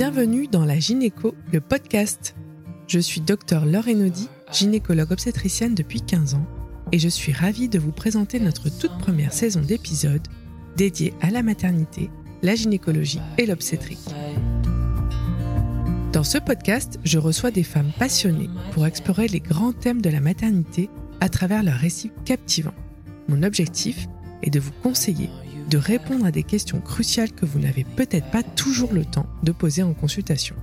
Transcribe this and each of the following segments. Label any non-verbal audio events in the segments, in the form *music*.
Bienvenue dans la Gynéco, le podcast. Je suis docteur Laure Enodi, gynécologue obstétricienne depuis 15 ans, et je suis ravie de vous présenter notre toute première saison d'épisodes dédiée à la maternité, la gynécologie et l'obstétrique. Dans ce podcast, je reçois des femmes passionnées pour explorer les grands thèmes de la maternité à travers leurs récits captivants. Mon objectif est de vous conseiller de répondre à des questions cruciales que vous n'avez peut-être pas toujours le temps de poser en consultation.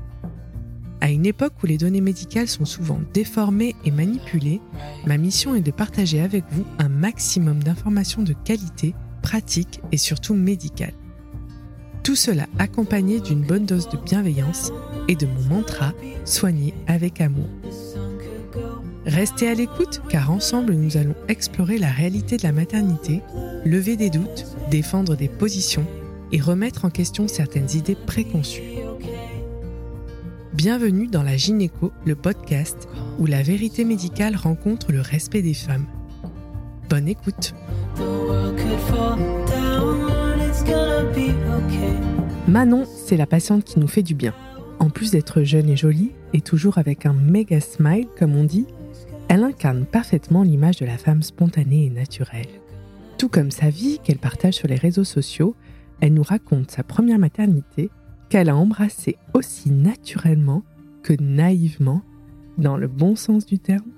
À une époque où les données médicales sont souvent déformées et manipulées, ma mission est de partager avec vous un maximum d'informations de qualité, pratiques et surtout médicales. Tout cela accompagné d'une bonne dose de bienveillance et de mon mantra soigner avec amour. Restez à l'écoute car ensemble nous allons explorer la réalité de la maternité, lever des doutes, défendre des positions et remettre en question certaines idées préconçues. Bienvenue dans la Gynéco, le podcast où la vérité médicale rencontre le respect des femmes. Bonne écoute. Manon, c'est la patiente qui nous fait du bien. En plus d'être jeune et jolie, et toujours avec un méga smile, comme on dit, elle incarne parfaitement l'image de la femme spontanée et naturelle. Tout comme sa vie qu'elle partage sur les réseaux sociaux, elle nous raconte sa première maternité qu'elle a embrassée aussi naturellement que naïvement, dans le bon sens du terme,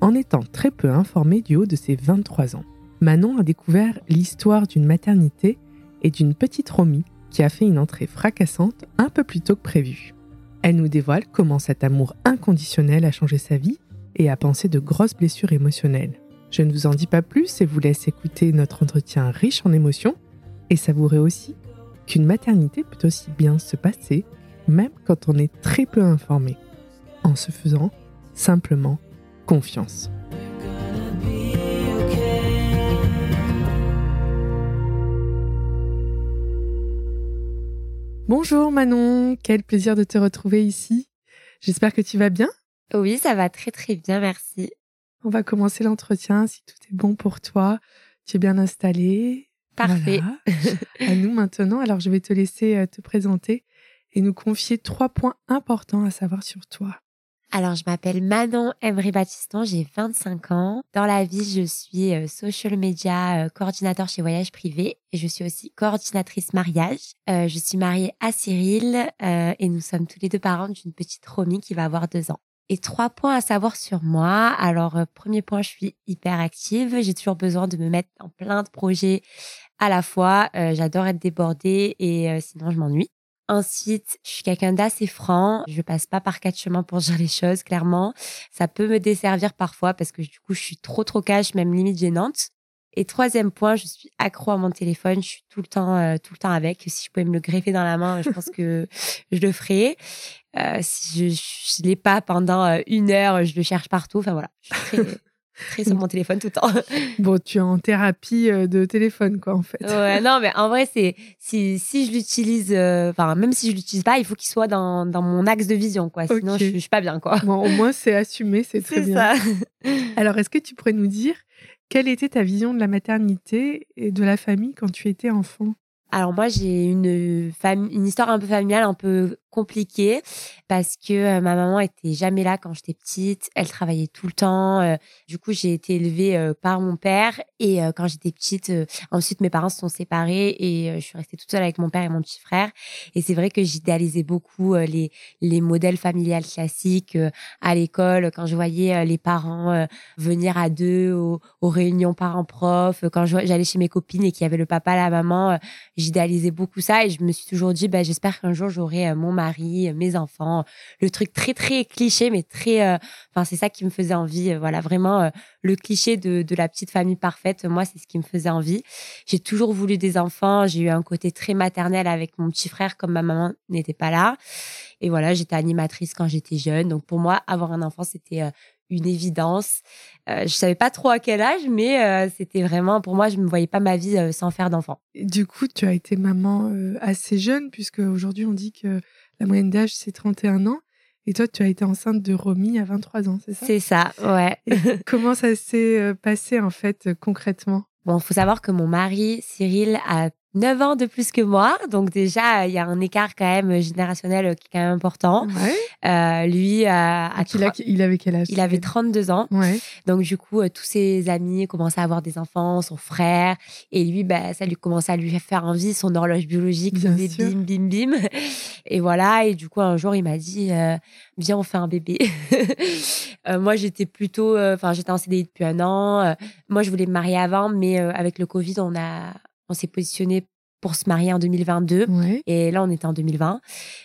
en étant très peu informée du haut de ses 23 ans. Manon a découvert l'histoire d'une maternité et d'une petite Romy qui a fait une entrée fracassante un peu plus tôt que prévu. Elle nous dévoile comment cet amour inconditionnel a changé sa vie et à penser de grosses blessures émotionnelles. Je ne vous en dis pas plus et vous laisse écouter notre entretien riche en émotions et savourer aussi qu'une maternité peut aussi bien se passer même quand on est très peu informé, en se faisant simplement confiance. Bonjour Manon, quel plaisir de te retrouver ici. J'espère que tu vas bien. Oui, ça va très très bien, merci. On va commencer l'entretien si tout est bon pour toi. Tu es bien installé. Parfait. *laughs* à nous maintenant. Alors, je vais te laisser euh, te présenter et nous confier trois points importants à savoir sur toi. Alors, je m'appelle Manon Emery Baptiston, j'ai 25 ans. Dans la vie, je suis euh, social media euh, coordinateur chez Voyage Privé et je suis aussi coordinatrice mariage. je suis mariée à Cyril et nous sommes tous les deux parents d'une petite Romy qui va avoir deux ans. Et trois points à savoir sur moi. Alors, euh, premier point, je suis hyper active. J'ai toujours besoin de me mettre en plein de projets à la fois. Euh, j'adore être débordée et euh, sinon je m'ennuie. Ensuite, je suis quelqu'un d'assez franc. Je passe pas par quatre chemins pour *laughs* dire les choses, clairement. Ça peut me desservir parfois parce que du coup, je suis trop trop cash, même limite gênante. Et troisième point, je suis accro à mon téléphone. Je suis tout le temps, tout le temps avec. Si je pouvais me le greffer dans la main, je pense que *laughs* je le ferais. Euh, si je ne l'ai pas pendant euh, une heure, je le cherche partout. Enfin voilà, je suis très, *laughs* très sur mon téléphone tout le temps. *laughs* bon, tu es en thérapie euh, de téléphone, quoi, en fait. Ouais, non, mais en vrai, c'est si, si je l'utilise, enfin, même si je l'utilise pas, il faut qu'il soit dans, dans mon axe de vision, quoi. Sinon, je, je, suis pas bien, quoi. Bon, au moins, c'est assumé, c'est très bien. Ça. Alors, est-ce que tu pourrais nous dire quelle était ta vision de la maternité et de la famille quand tu étais enfant? Alors moi j'ai une famille, une histoire un peu familiale, un peu compliqué parce que euh, ma maman était jamais là quand j'étais petite. Elle travaillait tout le temps. Euh, du coup, j'ai été élevée euh, par mon père et quand j'étais petite, ensuite mes parents se sont séparés et je suis restée toute seule avec mon père et mon petit frère. Et c'est vrai que j'idéalisais beaucoup les les modèles familiales classiques à l'école quand je voyais les parents venir à deux aux, réunions parents-prof, quand j'allais chez mes copines et qu'il y avait le papa, la maman, j'idéalisais beaucoup ça et je me suis toujours dit bah j'espère qu'un jour j'aurai mon mari, mes enfants, le truc très très cliché mais très euh, enfin c'est ça qui me faisait envie euh, voilà vraiment euh, le cliché de, de la petite famille parfaite moi c'est ce qui me faisait envie. J'ai toujours voulu des enfants, j'ai eu un côté très maternel avec mon petit frère comme ma maman n'était pas là. Et voilà, j'étais animatrice quand j'étais jeune donc pour moi avoir un enfant c'était une évidence. Euh, je savais pas trop à quel âge, mais c'était vraiment pour moi, je me voyais pas ma vie sans faire d'enfant. Du coup, tu as été maman assez jeune, puisque aujourd'hui on dit que la moyenne d'âge, c'est 31 ans. Et toi, tu as été enceinte de Romy à 23 ans, c'est ça? C'est ça, ouais. *laughs* comment ça s'est euh, passé, en fait, concrètement? Bon, faut savoir que mon mari, Cyril, a 9 ans de plus que moi. Donc déjà, il y a un écart quand même générationnel qui est quand même important. Euh, lui, a, il, avait quel âge Il avait 32 ans. Donc du coup, euh, tous ses amis commençaient à avoir des enfants, son frère. Et lui, bah, ça lui commençait à lui faire envie. Son horloge biologique faisait bim, bim, bim. Et voilà. Et du coup, un jour, il m'a dit, euh, viens, on fait un bébé. *laughs* moi, j'étais plutôt... Enfin, j'étais en CDI depuis un an. moi, je voulais me marier avant, mais avec le Covid, on a on s'est positionné pour se marier en 2022 et là on était en 2020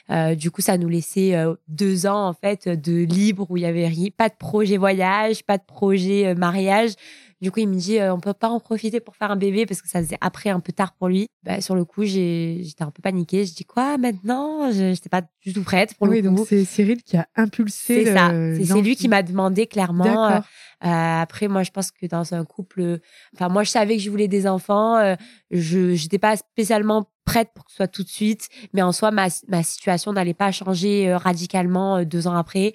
euh, du coup ça nous laissait euh, deux ans en fait de libre où il y avait rien, pas de projet voyage pas de projet euh, mariage du coup il me dit on peut pas en profiter pour faire un bébé parce que ça faisait après un peu tard pour lui. Bah, sur le coup j'étais un peu paniquée. Je dis quoi maintenant? Je n'étais pas du tout prête pour oui, le coup. donc c'est Cyril qui a impulsé c'est ça. c'est lui qui m'a demandé clairement euh, après, moi, je pense que dans un couple, enfin, moi, je savais que je voulais des enfants. Euh, je n'étais pas spécialement prête pour que ce soit tout de suite, mais en soi, ma, ma situation n'allait pas changer euh, radicalement deux ans après.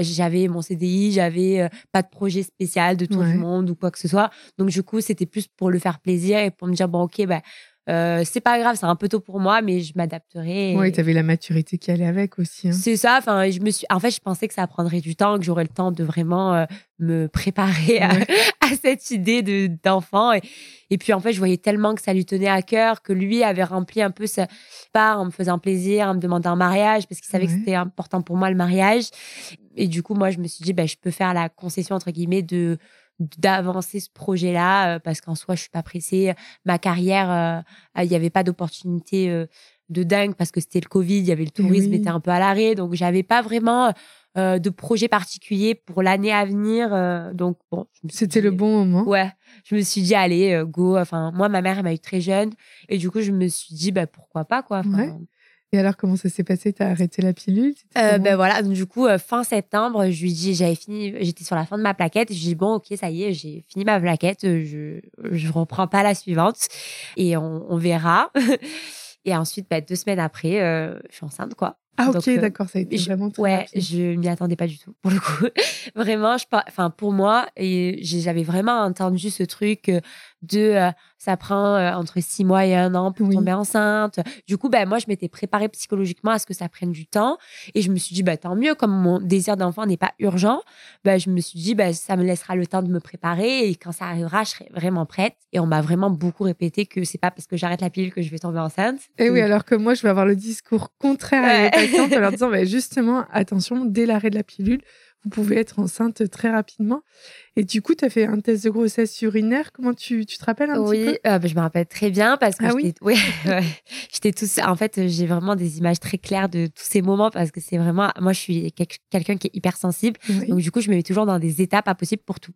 j'avais mon CDI, j'avais pas de projet spécial de tour du monde ou quoi que ce soit. Donc, du coup, c'était plus pour le faire plaisir et pour me dire, bon, ok, bah, euh, c'est pas grave, c'est un peu tôt pour moi, mais je m'adapterai. Oui, tu avais la maturité qui allait avec aussi. Hein. C'est ça. Enfin, je me suis. En fait, je pensais que ça prendrait du temps, que j'aurais le temps de vraiment euh, me préparer *laughs* à, cette idée de d'enfant. Et, et, puis en fait, je voyais tellement que ça lui tenait à cœur, que lui avait rempli un peu sa part en me faisant plaisir, en me demandant un mariage, parce qu'il savait que c'était important pour moi le mariage. Et du coup, moi, je me suis dit, ben, je peux faire la concession entre guillemets de d'avancer ce projet-là euh, parce qu'en soi, je suis pas pressée. Ma carrière, euh, il n'y avait pas d'opportunité euh, de dingue parce que c'était le Covid, il y avait le eh tourisme était un peu à l'arrêt, donc j'avais pas vraiment de projet particulier pour l'année à venir. donc bon, c'était le bon moment. Ouais, je me suis dit allez go. Enfin moi, ma mère elle m'a eu très jeune et du coup je me suis dit bah pourquoi pas quoi. Et alors, comment ça s'est passé? T'as arrêté la pilule? Euh, Ben voilà, donc du coup, euh, fin septembre, je lui dis, j'avais fini, j'étais sur la fin de ma plaquette. Je lui dis, bon, ok, ça y est, j'ai fini ma plaquette, euh, je, je reprends pas la suivante et on, on verra. *laughs* et ensuite, ben, deux semaines après, euh, je suis enceinte, quoi. Ah ok, d'accord, ça a été vraiment très Ouais, je m'y attendais pas du tout pour le coup. *laughs* vraiment, je enfin pour moi j'avais vraiment entendu ce truc de euh, ça prend euh, entre six mois et un an pour tomber enceinte. Du coup, ben moi je m'étais préparée psychologiquement à ce que ça prenne du temps et je me suis dit bah tant mieux comme mon désir d'enfant n'est pas urgent, ben je me suis dit bah ça me laissera le temps de me préparer et quand ça arrivera, je serai vraiment prête et on m'a vraiment beaucoup répété que c'est pas parce que j'arrête la pilule que je vais tomber enceinte. Et oui, alors que moi je vais avoir le discours contraire à en leur *laughs* disant bah, justement, attention, dès l'arrêt de la pilule, vous pouvez être enceinte très rapidement. Et du coup, tu as fait un test de grossesse urinaire. Comment tu, tu te rappelles un oui, petit peu? euh, bah, je me rappelle très bien parce que ah j'étais oui *laughs* tous en fait, j'ai vraiment des images très claires de tous ces moments parce que c'est vraiment moi je suis quelqu'un qui est hyper sensible. Donc du coup, je me mets toujours dans des étapes impossibles pour tout.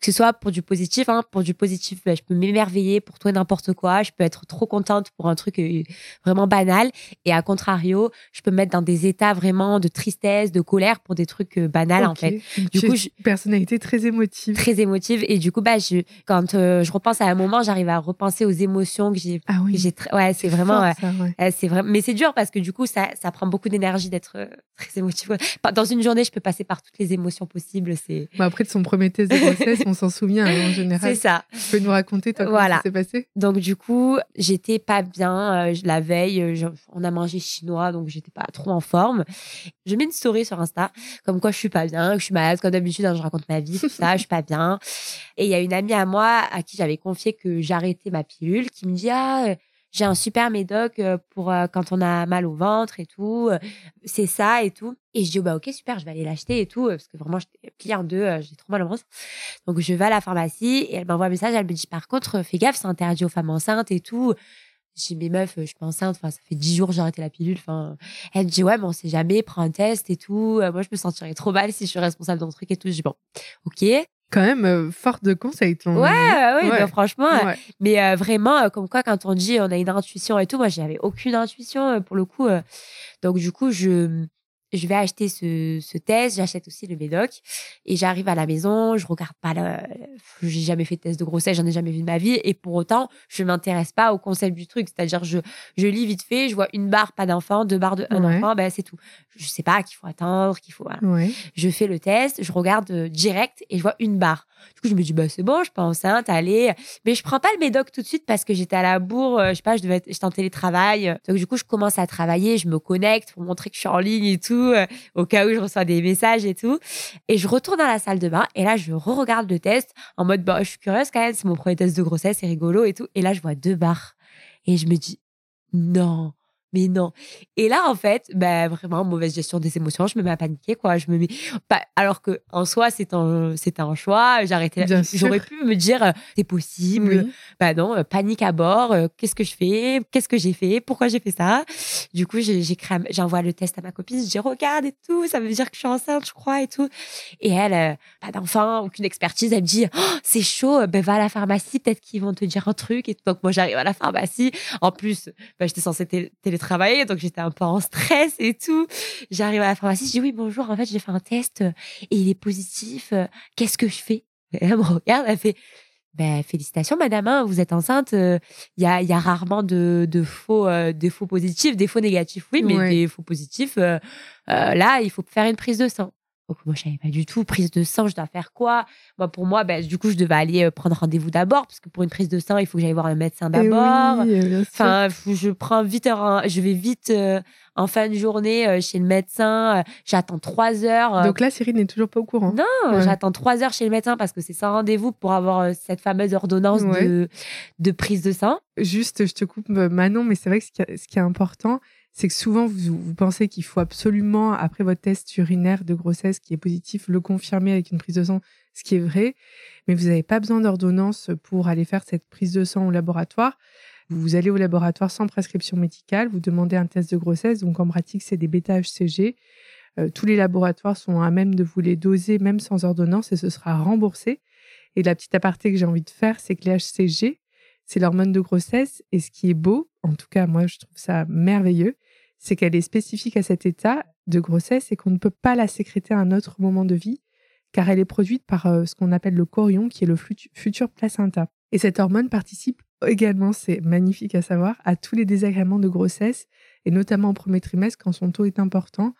Que ce soit pour du positif hein, pour du positif, bah, je peux m'émerveiller pour tout et n'importe quoi, je peux être trop contente pour un truc euh, vraiment banal et à contrario, je peux me mettre dans des états vraiment de tristesse, de colère pour des trucs euh, banals en fait. du coup, je... personnalité très émotive Très émotive. Et du coup, bah, je, quand euh, je repense à un moment, j'arrive à repenser aux émotions que j'ai. Ah oui. J'ai ouais, c'est vraiment. c'est vrai. Mais c'est dur parce que du coup, ça, ça prend beaucoup d'énergie d'être euh, très émotive. Dans une journée, je peux passer par toutes les émotions possibles. C'est. après de son premier test de grossesse, on s'en souvient hein, en général. C'est ça. Tu peux nous raconter toi comment ça s'est passé? Donc du coup, j'étais pas bien euh, la veille. on a mangé chinois, donc j'étais pas trop en forme. Je mets une story sur Insta, comme quoi je suis pas bien, que je suis malade, comme d'habitude, hein, je raconte ma vie, tout ça. Je pas bien. Et il y a une amie à moi à qui j'avais confié que j'arrêtais ma pilule, qui me dit ah euh, j'ai un super médoc euh, pour euh, quand on a mal au ventre et tout, c'est ça et tout. Et je dis bah ok super, je vais aller l'acheter et tout parce que vraiment j'étais pliée en deux, j'ai trop mal au ventre. Donc je vais à la pharmacie et elle m'envoie un message, elle me dit par contre fais gaffe, c'est interdit aux femmes enceintes et tout. J'ai mes meufs, je suis enceinte, enfin, ça fait dix jours que j'ai arrêté la pilule. Enfin, elle me dit, ouais, mais on sait jamais, prends un test et tout. moi, je me sentirais trop mal si je suis responsable d'un truc et tout. Je dis, bon, ok quand même euh, forte de conseils. Ton... Ouais, ouais, bah, franchement. Mais euh, vraiment, euh, comme quoi, quand on dit on a une intuition et tout, moi, j'avais aucune intuition pour le coup. donc, du coup, je, je vais acheter ce, ce test, j'achète aussi le médoc et j'arrive à la maison, je regarde pas le, j'ai jamais fait de test de grossesse, j'en ai jamais vu de ma vie et pour autant, je m'intéresse pas au concept du truc, c'est-à-dire je je lis vite fait, je vois une barre pas d'enfant, deux barres de un enfant, ben c'est tout. Je sais pas qu'il faut attendre, qu'il faut Je fais le test, je regarde euh, direct et je vois une barre. Du coup, je me dis bah c'est bon, je suis pas enceinte, allez, mais je prends pas le médoc tout de suite parce que j'étais à la bourre, euh, je sais pas, je devais j'étais en télétravail. Donc du coup, je commence à travailler, je me connecte pour montrer que je suis en ligne et tout euh, au cas où je reçois des messages et tout. Et je retourne dans la salle de bain et là, je re-regarde le test en mode, bah, je suis curieuse quand même, c'est mon premier test de grossesse, c'est rigolo et tout. Et là, je vois deux barres. Et je me dis, non, mais non. Et là, en fait, bah, vraiment, mauvaise gestion des émotions, je me mets à paniquer, quoi. Je me mets, pas, alors que, en soi, c'est un, c'est un choix. J'arrêtais, *laughs* j'aurais pu me dire, euh, c'est possible. Bah non, euh, panique à bord. Euh, qu'est-ce que je fais? Qu'est-ce que j'ai fait? Pourquoi j'ai fait ça? Du coup, j'ai, j'envoie le test à ma copine. Je dis, regarde et tout. Ça veut dire que je suis enceinte, je crois, et tout. Et elle, pas d'enfant, aucune expertise. Elle me dit, oh, c'est chaud. Ben, va à la pharmacie. Peut-être qu'ils vont te dire un truc. Et donc, moi, j'arrive à la pharmacie. En plus, ben, j'étais censée télé travailler, donc j'étais un peu en stress et tout. J'arrive à la pharmacie, je dis oui, bonjour, en fait, j'ai fait un test euh, et il est positif. Euh, qu'est-ce que je fais? *laughs* Elle me regarde, elle fait ben, félicitations, madame, hein, vous êtes enceinte. Euh, il y, a, y a rarement de, de faux, des faux positifs, des faux négatifs, oui, mais des faux positifs. là, il faut faire une prise de sang. Donc moi je savais pas du tout prise de sang, je dois faire quoi? Moi pour moi ben, du coup je devais aller euh, prendre rendez-vous d'abord parce que pour une prise de sang, il faut que j'aille voir un médecin eh d'abord. enfin je prends vite je vais vite euh, en fin de journée euh, chez le médecin, j'attends trois heures. Donc là Cyril n'est toujours pas au courant. Non, j'attends trois heures chez le médecin parce que c'est sans rendez-vous pour avoir cette fameuse ordonnance de de prise de sang. Juste je te coupe Manon mais c'est vrai que ce qui est important c'est que souvent vous, pensez qu'il faut absolument, après votre test urinaire de grossesse qui est positif, le confirmer avec une prise de sang, ce qui est vrai, mais vous n'avez pas besoin d'ordonnance pour aller faire cette prise de sang au laboratoire. Vous allez au laboratoire sans prescription médicale, vous demandez un test de grossesse, donc en pratique c'est des bêta-HCG. Euh, tous les laboratoires sont à même de vous les doser même sans ordonnance et ce sera remboursé. Et la petite aparté que j'ai envie de faire, c'est que les HCG, c'est l'hormone de grossesse. Et ce qui est beau, en tout cas, moi, je trouve ça merveilleux, c'est qu'elle est spécifique à cet état de grossesse et qu'on ne peut pas la sécréter à un autre moment de vie, car elle est produite par euh, ce qu'on appelle le chorion, qui est le futur placenta. Et cette hormone participe également, c'est magnifique à savoir, à tous les désagréments de grossesse, et notamment au premier trimestre quand son taux est important.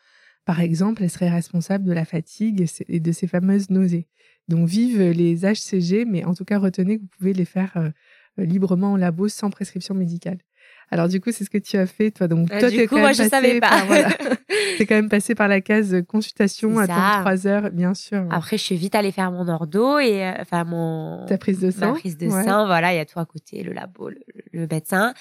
Par exemple, elle serait responsable de la fatigue et de ces fameuses nausées. Donc vive les HCG, mais en tout cas retenez que vous pouvez les faire euh, librement en labo sans prescription médicale. Alors du coup, c'est ce que tu as fait, toi. Donc, euh, toi, du coup, moi, je savais pas. *laughs* Tu es quand même passé par la case consultation, attendre trois heures, bien sûr. Après, je suis vite allée faire mon ordo et euh, enfin mon ta prise de sang. Ma prise de sang, voilà, il y a tout à côté, le labo, le, médecin.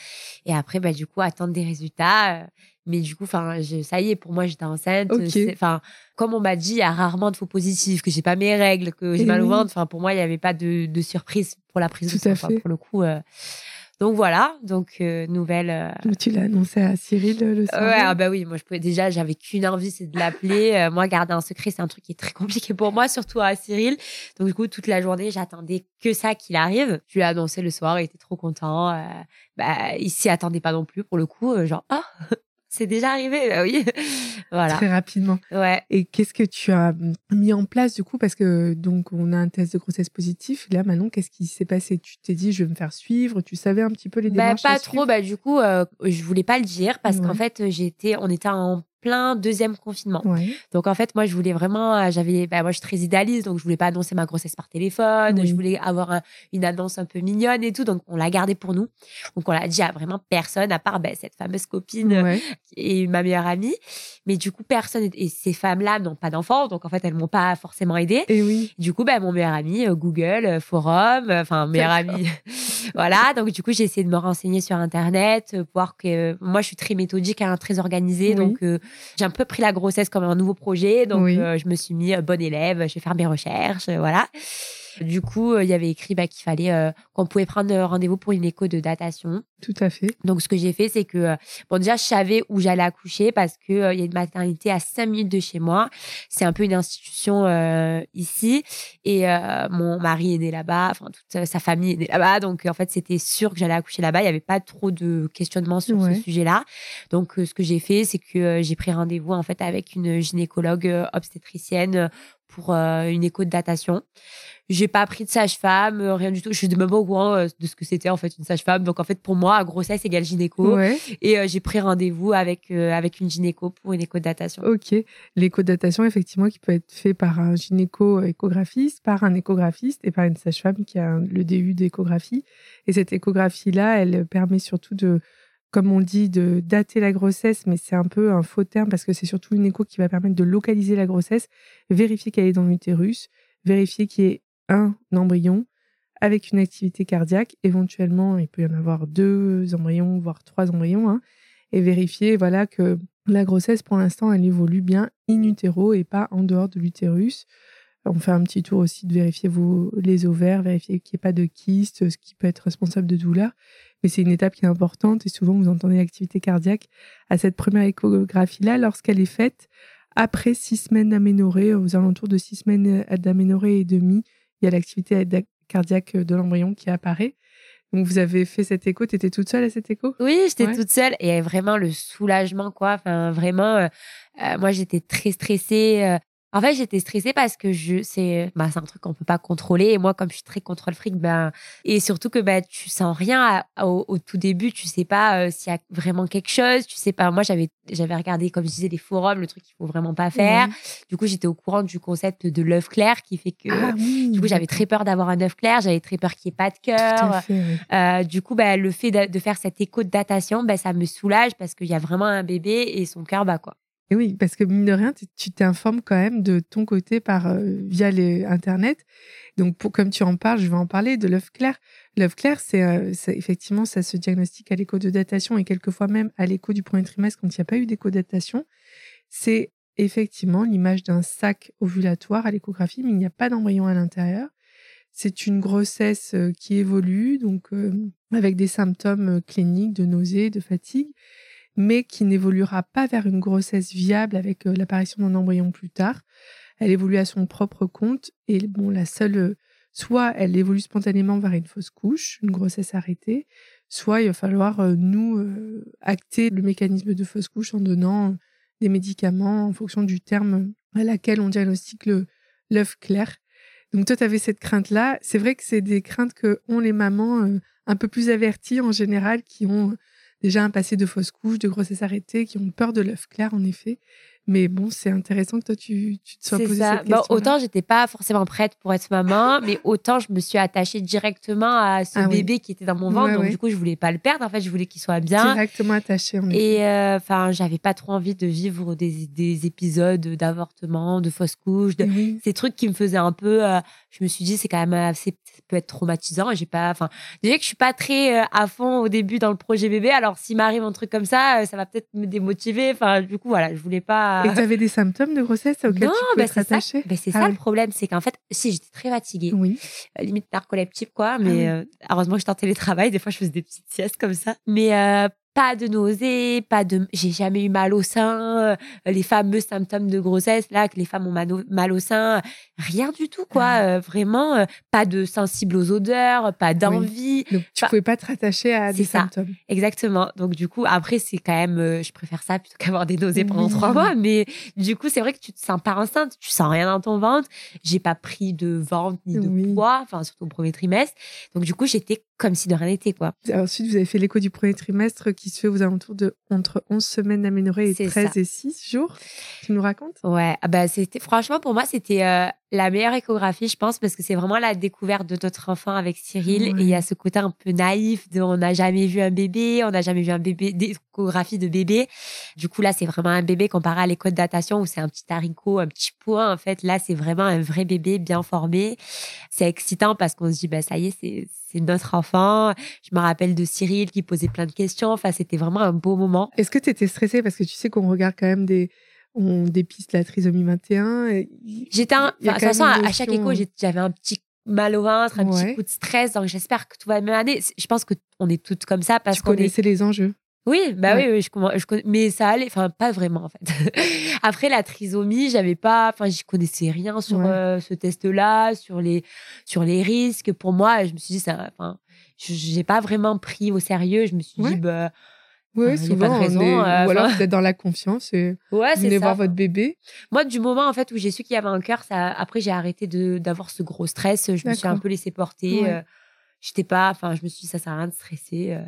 Et après, bah du coup, attendre des résultats. Mais du coup, enfin, ça y est, pour moi, j'étais enceinte. Enfin, comme on m'a dit, il y a rarement de faux positifs, que j'ai pas mes règles, que j'ai mal au ventre. Enfin, pour moi, il n'y avait pas de, de, surprise pour la prise de sang. pour le coup. Euh. Donc voilà, donc euh, nouvelle. Euh... Tu l'as annoncé à Cyril le soir. Ouais, ah bah oui, moi je pouvais déjà, j'avais qu'une envie, c'est de l'appeler. Euh, moi, garder un secret, c'est un truc qui est très compliqué pour moi, surtout à Cyril. Donc du coup, toute la journée, j'attendais que ça qu'il arrive. Je lui ai annoncé le soir, il était trop content. Bah, il s'y attendait pas non plus pour le coup, genre ah. C'est déjà arrivé, bah oui. *laughs* voilà. Très rapidement. Ouais. Et qu'est-ce que tu as mis en place du coup? Parce que donc on a un test de grossesse positif. Là maintenant, qu'est-ce qui s'est passé? Tu t'es dit, je vais me faire suivre. Tu savais un petit peu les bah, démarches Pas trop. Bah du coup, euh, je voulais pas le dire parce qu'en fait, j'étais, on était en plein deuxième confinement. Donc en fait, moi je voulais vraiment, euh, j'avais, bah, moi je suis très idéaliste, donc je voulais pas annoncer ma grossesse par téléphone. Je voulais avoir une annonce un peu mignonne et tout, donc on l'a gardé pour nous. Donc on l'a dit à vraiment personne à part bah, cette fameuse copine et ma meilleure amie. Mais du coup personne et ces femmes-là n'ont pas d'enfants, donc en fait elles m'ont pas forcément aidée. Et oui. Du coup, bah, mon meilleur ami, euh, Google, euh, forum, enfin meilleur ami, *laughs* voilà. Donc du coup j'ai essayé de me renseigner sur internet, voir que moi je suis très méthodique, hein, très organisée, donc j'ai un peu pris la grossesse comme un nouveau projet, donc euh, je me suis mis euh, bonne élève, je vais faire mes recherches, euh, voilà. Du coup, il y avait écrit bah, qu'il fallait qu'on pouvait prendre rendez-vous pour une écho de datation. Tout à fait. Donc, ce que j'ai fait, c'est que, bon, déjà, je savais où j'allais accoucher parce qu'il il y a une maternité à 5 minutes de chez moi. C'est un peu une institution ici. Et mon mari est né là-bas, enfin, toute sa famille est née là-bas. Donc, en fait, c'était sûr que j'allais accoucher là-bas. Il n'y avait pas trop de questionnements sur ce sujet-là. Donc, ce que j'ai fait, c'est que j'ai pris rendez-vous, en fait, avec une gynécologue obstétricienne pour une écho de datation. J'ai pas pris de sage-femme, euh, rien du tout. Je suis même pas au courant euh, de ce que c'était en fait une sage-femme. Donc en fait pour moi, grossesse égale gynéco. Et euh, j'ai pris rendez-vous avec avec une gynéco pour une écho de datation. Ok, l'écho de datation effectivement qui peut être fait par un gynéco échographiste, par un échographiste et par une sage-femme qui a le DU d'échographie. Et cette échographie là, elle permet surtout de comme on dit, de dater la grossesse, mais c'est un peu un faux terme parce que c'est surtout une écho qui va permettre de localiser la grossesse, vérifier qu'elle est dans l'utérus, vérifier qu'il y ait un embryon avec une activité cardiaque. Éventuellement, il peut y en avoir deux embryons, voire trois embryons, hein, et vérifier voilà que la grossesse, pour l'instant, elle évolue bien in utero et pas en dehors de l'utérus. On fait un petit tour aussi de vérifier vos, les ovaires, vérifier qu'il n'y ait pas de kyste, ce qui peut être responsable de douleur. Mais c'est une étape qui est importante et souvent vous entendez l'activité cardiaque à cette première échographie-là. Lorsqu'elle est faite après six semaines d'aménorrhée, aux alentours de six semaines d'aménorrhée et demi, il y a l'activité cardiaque de l'embryon qui apparaît. Donc vous avez fait cette écho, tu étais toute seule à cette écho? Oui, j'étais toute seule et vraiment le soulagement quoi, enfin vraiment euh, euh, moi j'étais très stressée, euh, en fait, j'étais stressée parce que je c'est bah, c'est un truc qu'on peut pas contrôler. Et moi comme je suis très contrôle fric ben et surtout que ben tu sens rien au, tout début, tu sais pas euh, s'il y a vraiment quelque chose, tu sais pas. Moi j'avais j'avais regardé comme je disais les forums, le truc qu'il faut vraiment pas faire. Du coup, j'étais au courant du concept de l'œuf clair qui fait que ah du coup, j'avais très peur d'avoir un œuf clair, j'avais très peur qu'il n'y ait pas de cœur. Euh, du coup, ben le fait de, faire cette écho de datation, ben ça me soulage parce qu'il y a vraiment un bébé et son cœur bat quoi. Oui, parce que mine de rien, tu t'informes quand même de ton côté par euh, via les Internet. Donc, comme tu en parles, je vais en parler de l'œuf clair. L'œuf clair, c'est euh, effectivement, ça se diagnostique à l'écho de datation et quelquefois même à l'écho du premier trimestre quand il n'y a pas eu d'écho datation. C'est effectivement l'image d'un sac ovulatoire à l'échographie, mais il n'y a pas d'embryon à l'intérieur. C'est une grossesse euh, qui évolue, donc avec des symptômes cliniques de nausée, de fatigue mais qui n'évoluera pas vers une grossesse viable avec euh, l'apparition d'un embryon plus tard. Elle évolue à son propre compte et bon, la seule, euh, soit elle évolue spontanément vers une fausse couche, une grossesse arrêtée, soit il va falloir euh, nous acter le mécanisme de fausse couche en donnant des médicaments en fonction du terme à laquelle on diagnostique l'œuf clair. Donc toi, tu avais cette crainte-là. C'est vrai que c'est des craintes que ont les mamans un peu plus averties en général, qui ont déjà un passé de fausse couche, de grossesse arrêtée, qui ont peur de l'œuf clair, en effet. Mais bon, c'est intéressant que toi, tu, tu te sois posé ça. cette question. Bon, autant j'étais pas forcément prête pour être maman, mais autant je me suis attachée directement à ce ah bébé qui était dans mon ventre. donc, du coup, je voulais pas le perdre. En fait, je voulais qu'il soit bien. Directement attaché. Et euh, enfin, j'avais pas trop envie de vivre des, des épisodes d'avortement, de fausse couche, de... ces trucs qui me faisaient un peu. Euh, je me suis dit, c'est quand même assez, ça peut être traumatisant. J'ai pas, enfin, déjà que je suis pas très euh, à fond au début dans le projet bébé. Alors, s'il m'arrive un truc comme ça, ça va peut-être me démotiver. Enfin, du coup, voilà, je voulais pas et tu avais des symptômes de grossesse auxquels non, tu pouvais bah, t'attacher bah, C'est ça, le problème, c'est qu'en fait, si j'étais très fatiguée, oui. Euh, limite narcoleptique quoi, mais ah euh, heureusement que j'étais en télétravail, des fois je faisais des petites siestes comme ça. Mais euh, pas de nausées, pas de, j'ai jamais eu mal au sein, euh, les fameux symptômes de grossesse là que les femmes ont mal au, sein, rien du tout quoi, ah. euh, vraiment euh, pas de sensible aux odeurs, pas d'envie. Donc tu pouvais pas te rattacher à des ça. symptômes. Exactement. Donc du coup après c'est quand même, je préfère ça plutôt qu'avoir des nausées pendant trois mois, mais du coup c'est vrai que tu te sens pas enceinte, tu sens rien dans ton ventre. J'ai pas pris de ventre ni de poids, enfin surtout au premier trimestre. Donc du coup j'étais comme si de rien n'était quoi. Ensuite vous avez fait l'écho du premier trimestre qui se fait aux alentours de entre 11 semaines aménorrhées et 13 et 6 jours. Tu nous racontes? Ouais, ah bah c'était franchement pour moi c'était euh, la meilleure échographie, je pense, parce que c'est vraiment la découverte de notre enfant avec Cyril. Et il y a ce côté un peu naïf de on n'a jamais vu un bébé, on n'a jamais vu un bébé, d'échographie de bébé. Du coup, là, c'est vraiment un bébé comparé à l'écho de datation où c'est un petit haricot, un petit point. En fait, là, c'est vraiment un vrai bébé bien formé. C'est excitant parce qu'on se dit, bah, ça y est, c'est, c'est notre enfant. Je me rappelle de Cyril qui posait plein de questions. Enfin, c'était vraiment un beau moment. Est-ce que tu étais stressée? Parce que tu sais qu'on regarde quand même des, on dépiste la trisomie 21. J'étais de toute façon, à, chaque écho, j'avais un petit mal au ventre, un petit coup de stress. Donc j'espère que tout va bien aller. Je pense que on est toutes comme ça parce qu'on connaissais les enjeux. Oui, bah oui, oui je, je, mais ça allait, enfin pas vraiment en fait. *laughs* Après la trisomie, j'avais pas, enfin j'y connaissais rien sur euh, ce test-là, sur les sur les risques. Pour moi, je me suis dit ça, enfin, j'ai pas vraiment pris au sérieux. Je me suis dit bah oui, souvent, pas de raison, euh, ou alors vous êtes dans la confiance et ouais, vous venez voir votre bébé. Moi, du moment en fait où j'ai su qu'il y avait un cœur, ça, après j'ai arrêté d'avoir ce gros stress. Je me suis un peu laissé porter. Euh, j'étais pas, enfin, je me suis dit ça sert à rien de stresser. Euh.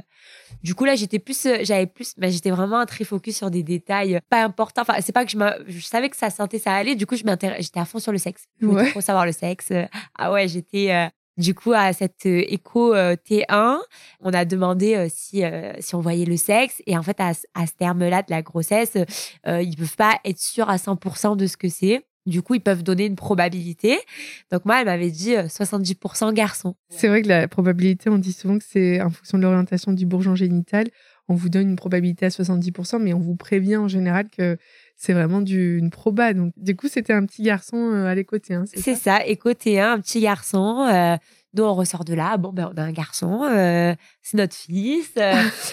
Du coup là, j'étais plus, j'avais plus, bah, j'étais vraiment très focus sur des détails pas importants. Enfin, c'est pas que je, je savais que ça sentait, ça allait. Du coup, je j'étais à fond sur le sexe. Je voulais trop savoir le sexe. Ah ouais, j'étais du coup, à cette euh, écho euh, T1, on a demandé euh, si, si on voyait le sexe. Et en fait, à, ce terme-là de la grossesse, ils peuvent pas être sûrs à 100% de ce que c'est. Du coup, ils peuvent donner une probabilité. Donc moi, elle m'avait dit 70% garçon. C'est vrai que la probabilité, on dit souvent que c'est en fonction de l'orientation du bourgeon génital. On vous donne une probabilité à 70%, mais on vous prévient en général que c'est vraiment du, une proba. Donc, du coup, c'était un petit garçon euh, à l'écoté. Hein, c'est ça, ça écoté un petit garçon. Euh, nous, on ressort de là. Bon, ben, on a un garçon. Euh, c'est notre fils.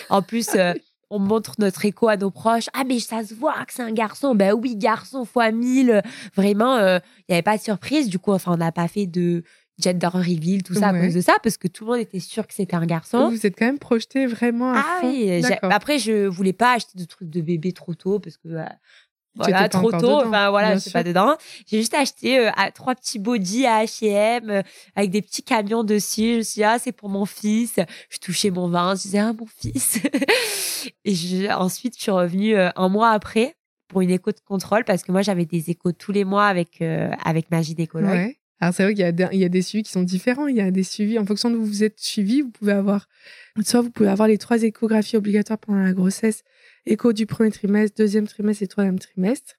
en plus, *laughs* on montre notre écho à nos proches. Ah, mais ça se voit que c'est un garçon. Ben oui, garçon fois mille. Vraiment, il n'y avait pas de surprise. Du coup, enfin, on n'a pas fait de gender reveal, tout ça à cause de ça, parce que tout le monde était sûr que c'était un garçon. Vous êtes quand même projeté vraiment à ah, oui. Après, je voulais pas acheter de trucs de bébé trop tôt, parce que voilà, trop tôt. enfin voilà, je suis pas dedans. J'ai juste acheté euh, trois petits bodys à H&M avec des petits camions dessus. Je me suis dit, ah, c'est pour mon fils. Je touchais mon vin, je disais, ah, mon fils. *laughs* et je, ensuite, je suis revenue euh, un mois après pour une écho de contrôle parce que moi, j'avais des échos tous les mois avec, avec ma gynécologue. Ouais. Alors c'est vrai qu'il y, y, a des suivis qui sont différents. Il y a des suivis en fonction de où vous êtes suivi. Vous pouvez avoir, soit vous pouvez avoir les trois échographies obligatoires pendant la grossesse écho du premier trimestre, deuxième trimestre et troisième trimestre.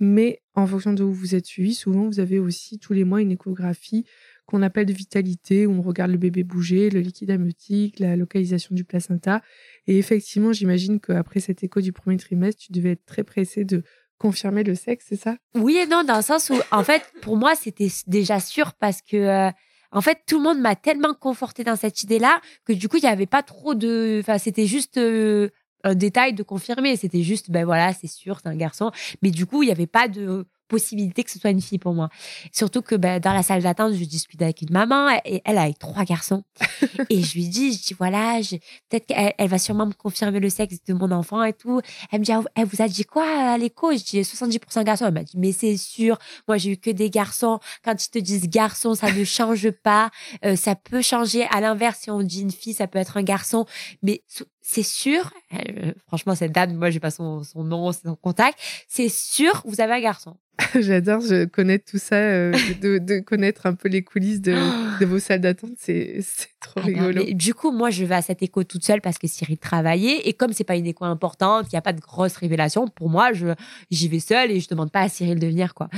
Mais en fonction de où vous êtes suivi, souvent vous avez aussi tous les mois une échographie qu'on appelle de vitalité, où on regarde le bébé bouger, le liquide amniotique, la localisation du placenta. Et effectivement, j'imagine qu'après cet écho du premier trimestre, tu devais être très pressé de confirmer le sexe, c'est ça? Oui et non, dans le sens où, en fait, pour moi, c'était déjà sûr parce que, euh, en fait, tout le monde m'a tellement conforté dans cette idée-là que du coup, il n'y avait pas trop de. Enfin, c'était juste. Euh, un détail de confirmer. C'était juste, ben voilà, c'est sûr, c'est un garçon. Mais du coup, il n'y avait pas de possibilité que ce soit une fille pour moi. Surtout que ben, dans la salle d'attente, je discute avec une maman et elle a trois garçons. *laughs* et je lui dis, je dis voilà, peut-être qu'elle elle va sûrement me confirmer le sexe de mon enfant et tout. Elle me dit, ah, elle vous a dit quoi à l'écho Je dis 70% garçons. Elle m'a dit, mais c'est sûr, moi j'ai eu que des garçons. Quand ils te disent garçon, ça ne change pas. Euh, ça peut changer. À l'inverse, si on dit une fille, ça peut être un garçon. Mais c'est sûr, euh, franchement, cette dame, moi, j'ai pas son, son nom, son contact, c'est sûr, vous avez un garçon. *laughs* J'adore, je connais tout ça, euh, *laughs* de, de, connaître un peu les coulisses de, *gasps* de vos salles d'attente, c'est trop ah bah, rigolo. du coup, moi, je vais à cette écho toute seule parce que Cyril travaillait et comme c'est pas une écho importante, il n'y a pas de grosse révélation, pour moi, je j'y vais seule et je demande pas à Cyril de venir, quoi.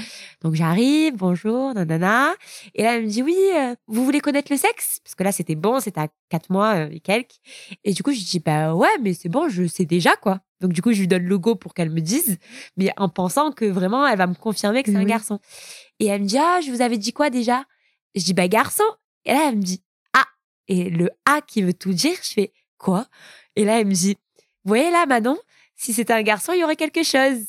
Donc j'arrive, bonjour, nanana, et là, elle me dit oui, euh, vous voulez connaître le sexe? Parce que là, c'était bon, c'était à quatre mois euh, et quelques. Et du coup, je dis bah ouais, mais c'est bon, je sais déjà, quoi. Donc, du coup, je lui donne le go pour qu'elle me dise, mais en pensant que vraiment, elle va me confirmer que c'est un garçon. Et elle me dit, ah, je vous avais dit quoi déjà? Je dis, bah, garçon. Et là, elle me dit, ah. Et le A qui veut tout dire, je fais, quoi? Et là, elle me dit, vous voyez là, Manon, si c'était un garçon, il y aurait quelque chose.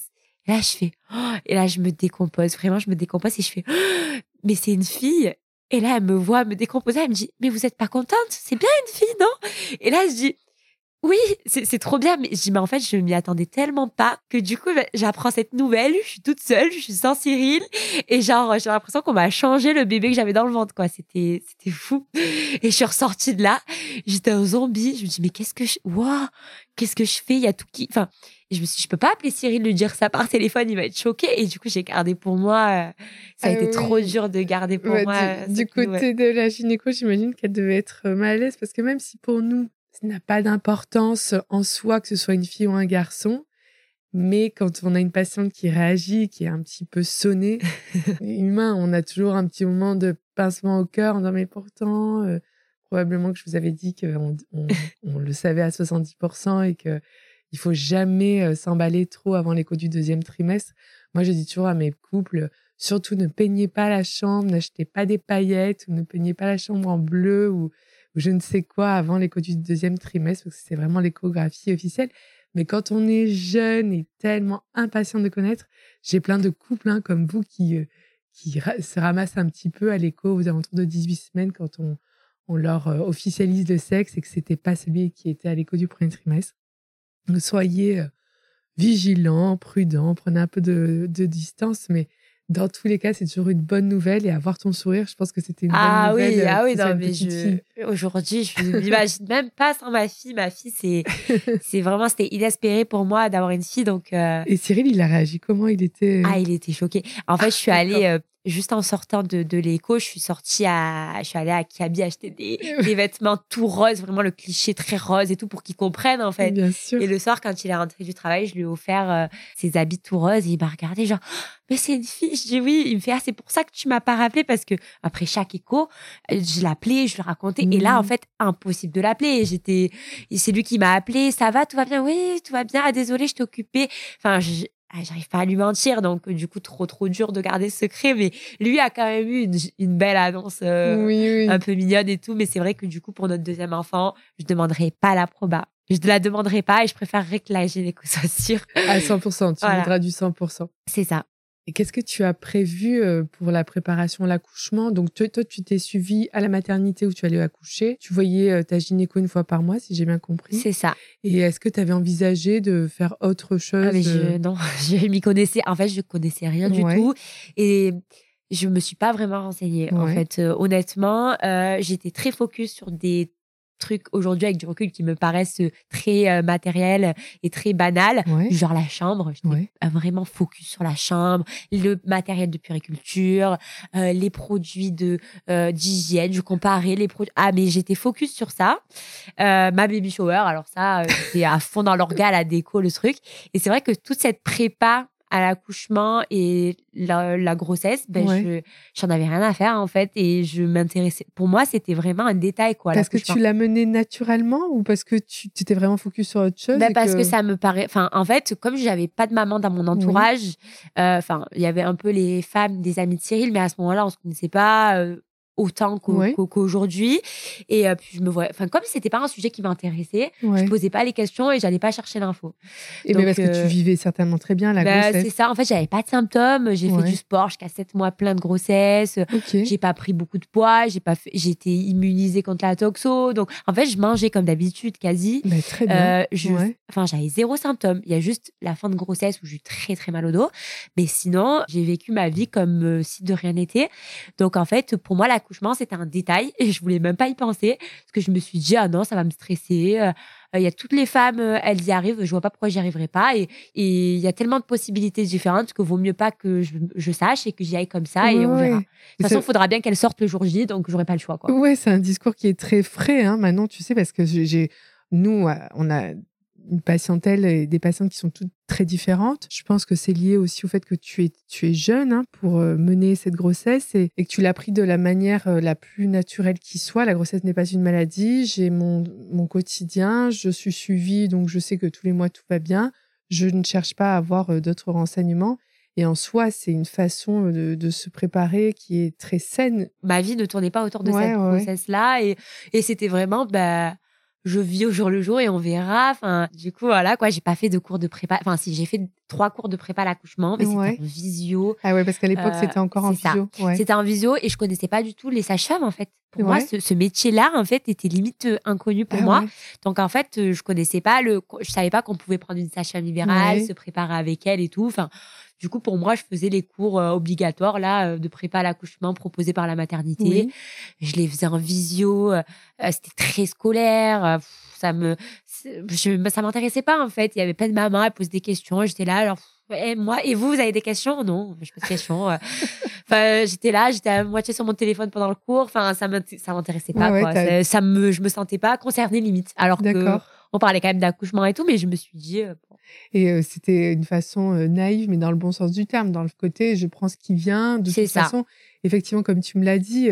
Et là, je fais, oh. et là, je me décompose. Vraiment, je me décompose et je fais, oh, mais c'est une fille. Et là, elle me voit me décomposer. Elle me dit, mais vous êtes pas contente? C'est bien une fille, non? Et là, je dis, oui, c'est trop bien, mais je mais en fait, je m'y attendais tellement pas que du coup, bah, j'apprends cette nouvelle, je suis toute seule, je suis sans Cyril, et genre, j'ai l'impression qu'on m'a changé le bébé que j'avais dans le ventre, quoi. C'était, c'était fou. Et je suis ressortie de là, j'étais un zombie, je me dis, mais qu'est-ce que je, waouh, qu'est-ce que je fais? Il y a tout qui, enfin, je me suis dit, je peux pas appeler Cyril, lui dire ça par téléphone, il va être choqué. Et du coup, j'ai gardé pour moi. Euh, ça a ah été trop dur de garder pour moi. Du, côté de la gynéco, j'imagine qu'elle devait être euh, mal à l'aise parce que même si pour nous, ça n'a pas d'importance en soi que ce soit une fille ou un garçon. Mais quand on a une patiente qui réagit, qui est un petit peu sonnée, *laughs* humain, on a toujours un petit moment de pincement au cœur en disant mais pourtant, euh, probablement que je vous avais dit qu'on *laughs* on, le savait à 70% et que il faut jamais euh, s'emballer trop avant l'écho du deuxième trimestre. Moi, je dis toujours à mes couples, surtout ne peignez pas la chambre, n'achetez pas des paillettes ou ne peignez pas la chambre en bleu ou, je ne sais quoi avant l'écho du deuxième trimestre, parce que c'est vraiment l'échographie officielle. Mais quand on est jeune et tellement impatient de connaître, j'ai plein de couples hein, comme vous qui, euh, se ramassent un petit peu à l'écho aux alentours de 18 semaines quand on, leur euh, officialise le sexe et que c'était pas celui qui était à l'écho du premier trimestre. Soyez euh, vigilants, prudents, prenez un peu de, de distance, mais dans tous les cas, c'est toujours une bonne nouvelle et avoir ton sourire, je pense que c'était une ah bonne nouvelle. Oui, ah oui, non, mais je... aujourd'hui, je m'imagine même pas sans ma fille. Ma fille, c'est, *laughs* c'est vraiment, c'était inespéré pour moi d'avoir une fille. Donc, euh Et Cyril, il a réagi comment? Il était. Ah, il était choqué. En fait, je suis allée *laughs* juste en sortant de, de l'écho, je suis sortie à, je suis allée à Kaby acheter des, *laughs* des, vêtements tout roses, vraiment le cliché très rose et tout pour qu'il comprenne en fait. Bien sûr. Et le soir, quand il est rentré du travail, je lui ai offert euh, ses habits tout roses et il m'a regardé genre, mais c'est une fille. Je dis oui. Il me fait ah c'est pour ça que tu m'as pas rappelé parce que après chaque écho, je l'appelais, je lui racontais et là en mmh. fait impossible de l'appeler. J'étais, c'est lui qui m'a appelé. Ça va, tout va bien? Oui, tout va bien. Ah désolé, je t'ai occupée. Enfin, je, ah, j'arrive pas à lui mentir, donc du coup trop trop dur de garder ce secret. Mais lui a quand même eu une, une belle annonce euh, un peu mignonne et tout. Mais c'est vrai que du coup pour notre deuxième enfant, je demanderai pas la proba. Je ne la demanderai pas et je préférerais que la gynéco *laughs* soit sûre. À 100%, tu voudras du 100%. C'est ça. Et qu'est-ce que tu as prévu euh, pour la préparation à l'accouchement? Donc, toi, tu t'es suivi à la maternité où tu allais accoucher. Tu voyais euh, ta gynéco une fois par mois, si j'ai bien compris. C'est ça. Et est-ce que tu avais envisagé de faire autre chose ah, mais je, Non, *laughs* je m'y connaissais. En fait, je connaissais rien du tout. Et je me suis pas vraiment renseignée. En fait, euh, honnêtement, j'étais très focus sur des trucs aujourd'hui avec du recul qui me paraissent très euh, matériels et très banals, genre la chambre. J'étais vraiment focus sur la chambre, le matériel de puriculture, euh, les produits de euh, d'hygiène. Je comparais les produits. Ah mais j'étais focus sur ça. ma baby shower, alors ça, c'était à fond dans l'orga, la déco, le truc. Et c'est vrai que toute cette prépa à l'accouchement et la, grossesse, ben je j'en avais rien à faire en fait et je m'intéressais. Pour moi, c'était vraiment un détail quoi. Parce que tu l'as mené naturellement ou parce que tu étais vraiment focus sur autre chose ben Parce que... ça me paraît. Enfin, en fait, comme j'avais pas de maman dans mon entourage, euh, enfin, il y avait un peu les femmes des amis de Cyril, mais à ce moment-là, on se connaissait pas. Euh, autant qu'aujourd'hui. Et euh, puis je me vois, enfin comme c'était pas un sujet qui m'intéressait, je posais pas les questions et j'allais pas chercher l'info. Et mais parce que tu euh, vivais certainement très bien la bah, grossesse. C'est ça. En fait, j'avais pas de symptômes. J'ai fait du sport jusqu'à 7 mois plein de grossesse. J'ai pas pris beaucoup de poids. J'ai pas fait... été immunisée contre la toxo. Donc en fait, je mangeais comme d'habitude quasi. Bah, très bien. Euh, je... Enfin, j'avais zéro symptôme. Il y a juste la fin de grossesse où j'ai très très mal au dos. Mais sinon, j'ai vécu ma vie comme si de rien n'était. Donc en fait, pour moi, la l'accouchement, c'était un détail et je voulais même pas y penser parce que je me suis dit, ah non, ça va me stresser. Euh, il y a toutes les femmes, euh, elles y arrivent, je vois pas pourquoi j'y arriverai pas. Et il y a tellement de possibilités différentes que vaut mieux pas que je, sache et que j'y aille comme ça et on verra. De toute façon, il faudra bien qu'elle sorte le jour J, donc j'aurai pas le choix. Quoi. Ouais, c'est un discours qui est très frais, hein, maintenant, tu sais, parce que j'ai, nous, euh, on a une patientèle et des patientes qui sont toutes très différentes. Je pense que c'est lié aussi au fait que tu es, tu es jeune hein, pour euh, mener cette grossesse et, que tu l'as pris de la manière euh, la plus naturelle qui soit. La grossesse n'est pas une maladie. J'ai mon, mon quotidien, je suis suivie, donc je sais que tous les mois tout va bien. Je ne cherche pas à avoir euh, d'autres renseignements. Et en soi, c'est une façon de, se préparer qui est très saine. Ma vie ne tournait pas autour de cette grossesse-là. Et, et c'était vraiment, bah, je vis au jour le jour et on verra. Enfin, du coup, voilà, quoi, j'ai pas fait de cours de prépa. Enfin, si, j'ai fait trois cours de prépa à l'accouchement, mais c'était en visio. Ah ouais, parce qu'à l'époque, c'était encore en visio. C'était en visio et je connaissais pas du tout les sages-femmes, en fait. Pour moi, ce, métier-là, en fait, était limite euh, inconnu pour ah moi. Donc, en fait, euh, je connaissais pas le, je savais pas qu'on pouvait prendre une sage-femme libérale, se préparer avec elle et tout. Enfin, du coup, pour moi, je faisais les cours euh, obligatoires là euh, de prépa à l'accouchement proposés par la maternité. Je les faisais en visio. Euh, c'était très scolaire. ça me, je, ça m'intéressait pas en fait. Il y avait plein de mamans, elles posaient des questions. J'étais là, alors et moi, et vous, vous avez des questions? Non, je pose des questions. *laughs* enfin, j'étais là, j'étais à moitié sur mon téléphone pendant le cours. Enfin, ça m'intéressait pas. quoi. Ça, me, je me sentais pas concernée limite. Alors que on parlait quand même d'accouchement et tout, mais je me suis dit, et c'était une façon naïve, mais dans le bon sens du terme, dans le côté je prends ce qui vient. De toute façon, effectivement, comme tu me l'as dit,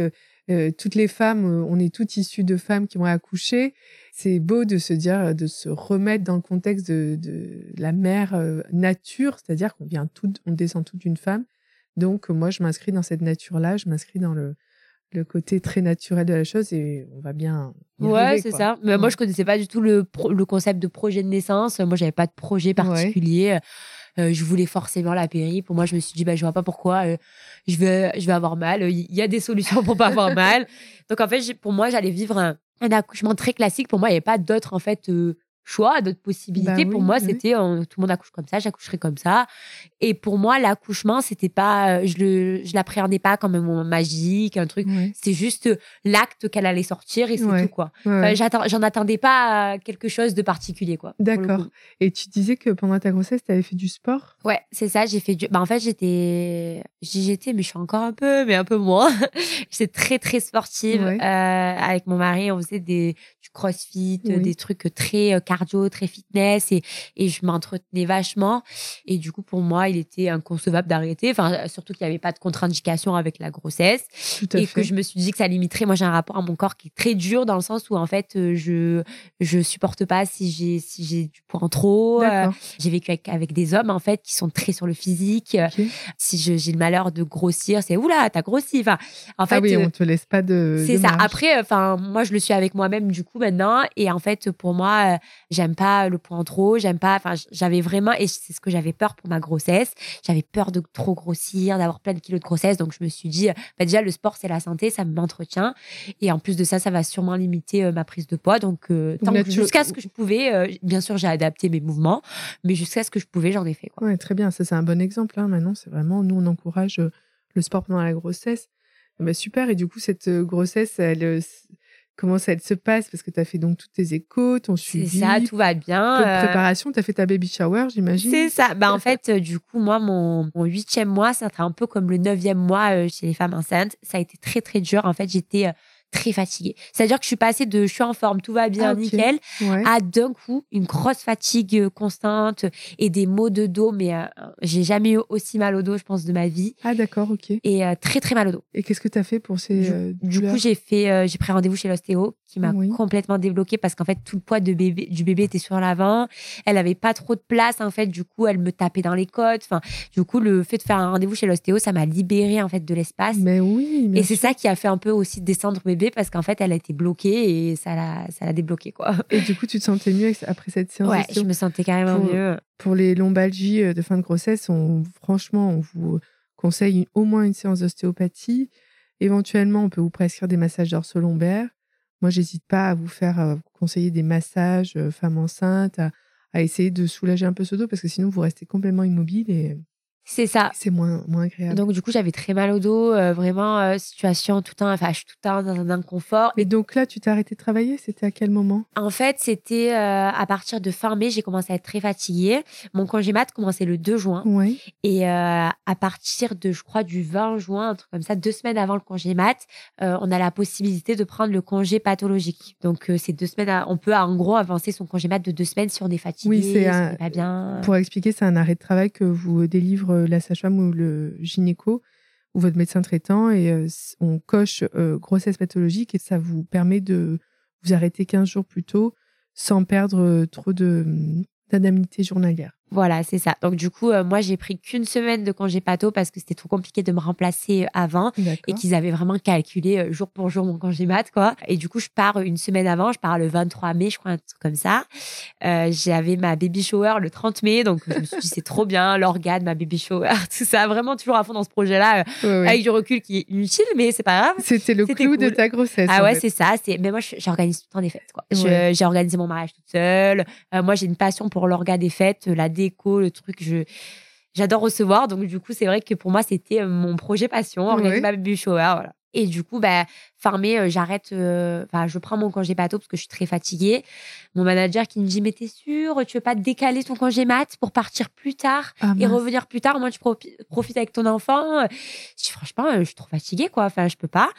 euh, toutes les femmes, on est toutes issues de femmes qui vont accoucher. C'est beau de se dire, de se remettre dans le contexte de, de la mère nature, c'est-à-dire qu'on vient tout, on descend toute d'une femme. Donc, moi, je m'inscris dans cette nature-là, je m'inscris dans le, le côté très naturel de la chose et on va bien. ouais, c'est ça. Mais moi, je connaissais pas du tout le, le concept de projet de naissance. Moi, j'avais pas de projet particulier. Euh, je voulais forcément la péri. Pour moi, je me suis dit, bah, je vois pas pourquoi euh, je vais, je vais avoir mal. Il y a des solutions pour pas avoir *laughs* mal. Donc, en fait, pour moi, j'allais vivre un, un, accouchement très classique. Pour moi, il n'y avait pas d'autre, en fait, euh, choix, d'autres possibilités. Bah pour moi, c'était euh, tout le monde accouche comme ça, j'accoucherai comme ça. Et pour moi, l'accouchement, c'était pas, euh, je le, je l'appréhendais pas comme un moment magique, un truc. C'est juste l'acte qu'elle allait sortir et c'est tout quoi. j'en attendais pas quelque chose de particulier quoi. D'accord. Et tu disais que pendant ta grossesse, tu avais fait du sport? Ouais, c'est ça. J'ai fait du. Bah en fait, j'étais, j'étais, mais je suis encore un peu, mais un peu moins. *laughs* j'étais très très sportive euh, avec mon mari. On faisait des du CrossFit, des trucs très cardio, très fitness et, et je m'entretenais vachement. Et du coup, pour moi, il était inconcevable d'arrêter. Enfin, surtout qu'il n'y avait pas de contre-indication avec la grossesse. et que je me suis dit que ça limiterait. Moi, j'ai un rapport à mon corps qui est très dur dans le sens où, en fait, euh, je, je supporte pas si j'ai, si j'ai du poids en trop. Euh, j'ai vécu avec, avec, des hommes, en fait, qui sont très sur le physique. Si j'ai le malheur de grossir, c'est oula, t'as grossi. Enfin, en ah fait. Ah oui, on te laisse pas de. C'est ça. Après, enfin, moi, je le suis avec moi-même, du coup, maintenant. Et en fait, pour moi, j'aime pas le poids en trop, j'aime pas. Enfin, j'avais vraiment, et c'est ce que j'avais peur pour ma grossesse. J'avais peur de trop grossir, d'avoir plein de kilos de grossesse. Donc, je me suis dit, bah, déjà, le sport, c'est la santé, ça m'entretient. Et en plus de ça, ça va sûrement limiter euh, ma prise de poids. Donc, euh, jusqu'à ce que je pouvais, euh, bien sûr, j'ai adapté mes mouvements, mais jusqu'à ce que je pouvais, j'en ai fait. Quoi. Ouais, très bien. Ça, c'est un bon exemple. Hein. Maintenant, c'est vraiment, nous, on encourage le sport pendant la grossesse. Bah, super. Et du coup, cette grossesse, elle comment ça se passe? Parce que tu as fait donc toutes tes échos, ton suivi. C'est ça, tout va bien. Toute euh, préparation, tu as fait ta baby shower, j'imagine? C'est ça. Bah, en fait, euh, du coup, moi, mon, huitième mois, ça un peu comme le neuvième mois euh, chez les femmes enceintes. Ça a été très, très dur. En fait, j'étais très fatiguée. C'est-à-dire que je suis passée de je suis en forme, tout va bien, ah, nickel, à d'un coup une grosse fatigue euh, constante et des maux de dos. Mais euh, j'ai jamais eu aussi mal au dos, je pense, de ma vie. Ah d'accord, ok. Et euh, très très mal au dos. Et qu'est-ce que tu as fait pour ces du, du coup, j'ai fait, j'ai pris rendez-vous chez l'ostéo qui m'a complètement débloqué parce qu'en fait tout le poids de bébé, du bébé était sur l'avant. Elle avait pas trop de place en fait. Du coup, elle me tapait dans les côtes. Enfin, du coup, le fait de faire un rendez-vous chez l'ostéo, ça m'a libéré en fait de l'espace. Mais oui. Et c'est ça qui a fait un peu aussi descendre bébé parce qu'en fait, elle a été bloquée et ça l'a, ça l'a débloqué, quoi. Et du coup, tu te sentais mieux après cette séance Ouais, je me sentais carrément mieux. Pour les lombalgies euh, de fin de grossesse, on, franchement, on vous conseille au moins une séance d'ostéopathie. Éventuellement, on peut vous prescrire des massages dorso-lombaires. Moi, j'hésite pas à vous faire euh, conseiller des massages euh, femmes enceintes, à, à, essayer de soulager un peu ce dos parce que sinon, vous restez complètement immobile et c'est ça. C'est moins, moins agréable. Donc, du coup, j'avais très mal au dos, euh, vraiment, euh, situation tout le temps, enfin, je suis tout le temps dans un inconfort. Et donc là, tu t'es arrêté de travailler? C'était à quel moment? En fait, c'était euh, à partir de fin mai, j'ai commencé à être très fatiguée. Mon congé mat commençait le 2 juin. Oui. Et à partir de, je crois, du 20 juin, un truc comme ça, deux semaines avant le congé mat, on a la possibilité de prendre le congé pathologique. Donc, c'est deux semaines, on peut en gros avancer son congé mat de deux semaines si on est fatigué, oui, c'est pas bien. Pour expliquer, c'est un arrêt de travail que vous délivre euh, la sage-femme ou le gynéco ou votre médecin traitant et euh, on coche euh, grossesse pathologique et ça vous permet de vous arrêter 15 jours plus tôt sans perdre trop d'indemnité journalière. Voilà, c'est ça. Donc du coup, euh, moi j'ai pris qu'une semaine de congé pato parce que c'était trop compliqué de me remplacer euh, avant et qu'ils avaient vraiment calculé euh, jour pour jour mon congé mat quoi. Et du coup, je pars une semaine avant, je pars le 23 mai, je crois un truc comme ça. j'avais ma baby shower le 30 mai, donc je me suis dit c'est trop bien l'organe, ma baby shower, *laughs* tout ça, vraiment toujours à fond dans ce projet-là avec du recul qui est inutile, mais c'est pas grave. C'était le clou de ta grossesse. Ah ouais, c'est ça. C'est mais moi j'organise tout le temps des fêtes quoi. J'ai organisé mon mariage toute seule. moi j'ai une passion pour l'organe des fêtes, la le truc. Je, j'adore recevoir. Donc, du coup, c'est vrai que pour moi, c'était euh, mon projet passion, organiser ma baby shower. Voilà. Et du coup, bah, mai, euh, j'arrête, euh, enfin, je prends mon congé bateau parce que je suis très fatiguée. Mon manager qui me dit, mais t'es sûr, tu veux pas décaler ton congé mat pour partir plus tard ah, et revenir plus tard? Moi, tu profites avec ton enfant. Je dis, franchement, je suis trop fatiguée, quoi. Enfin, je peux pas.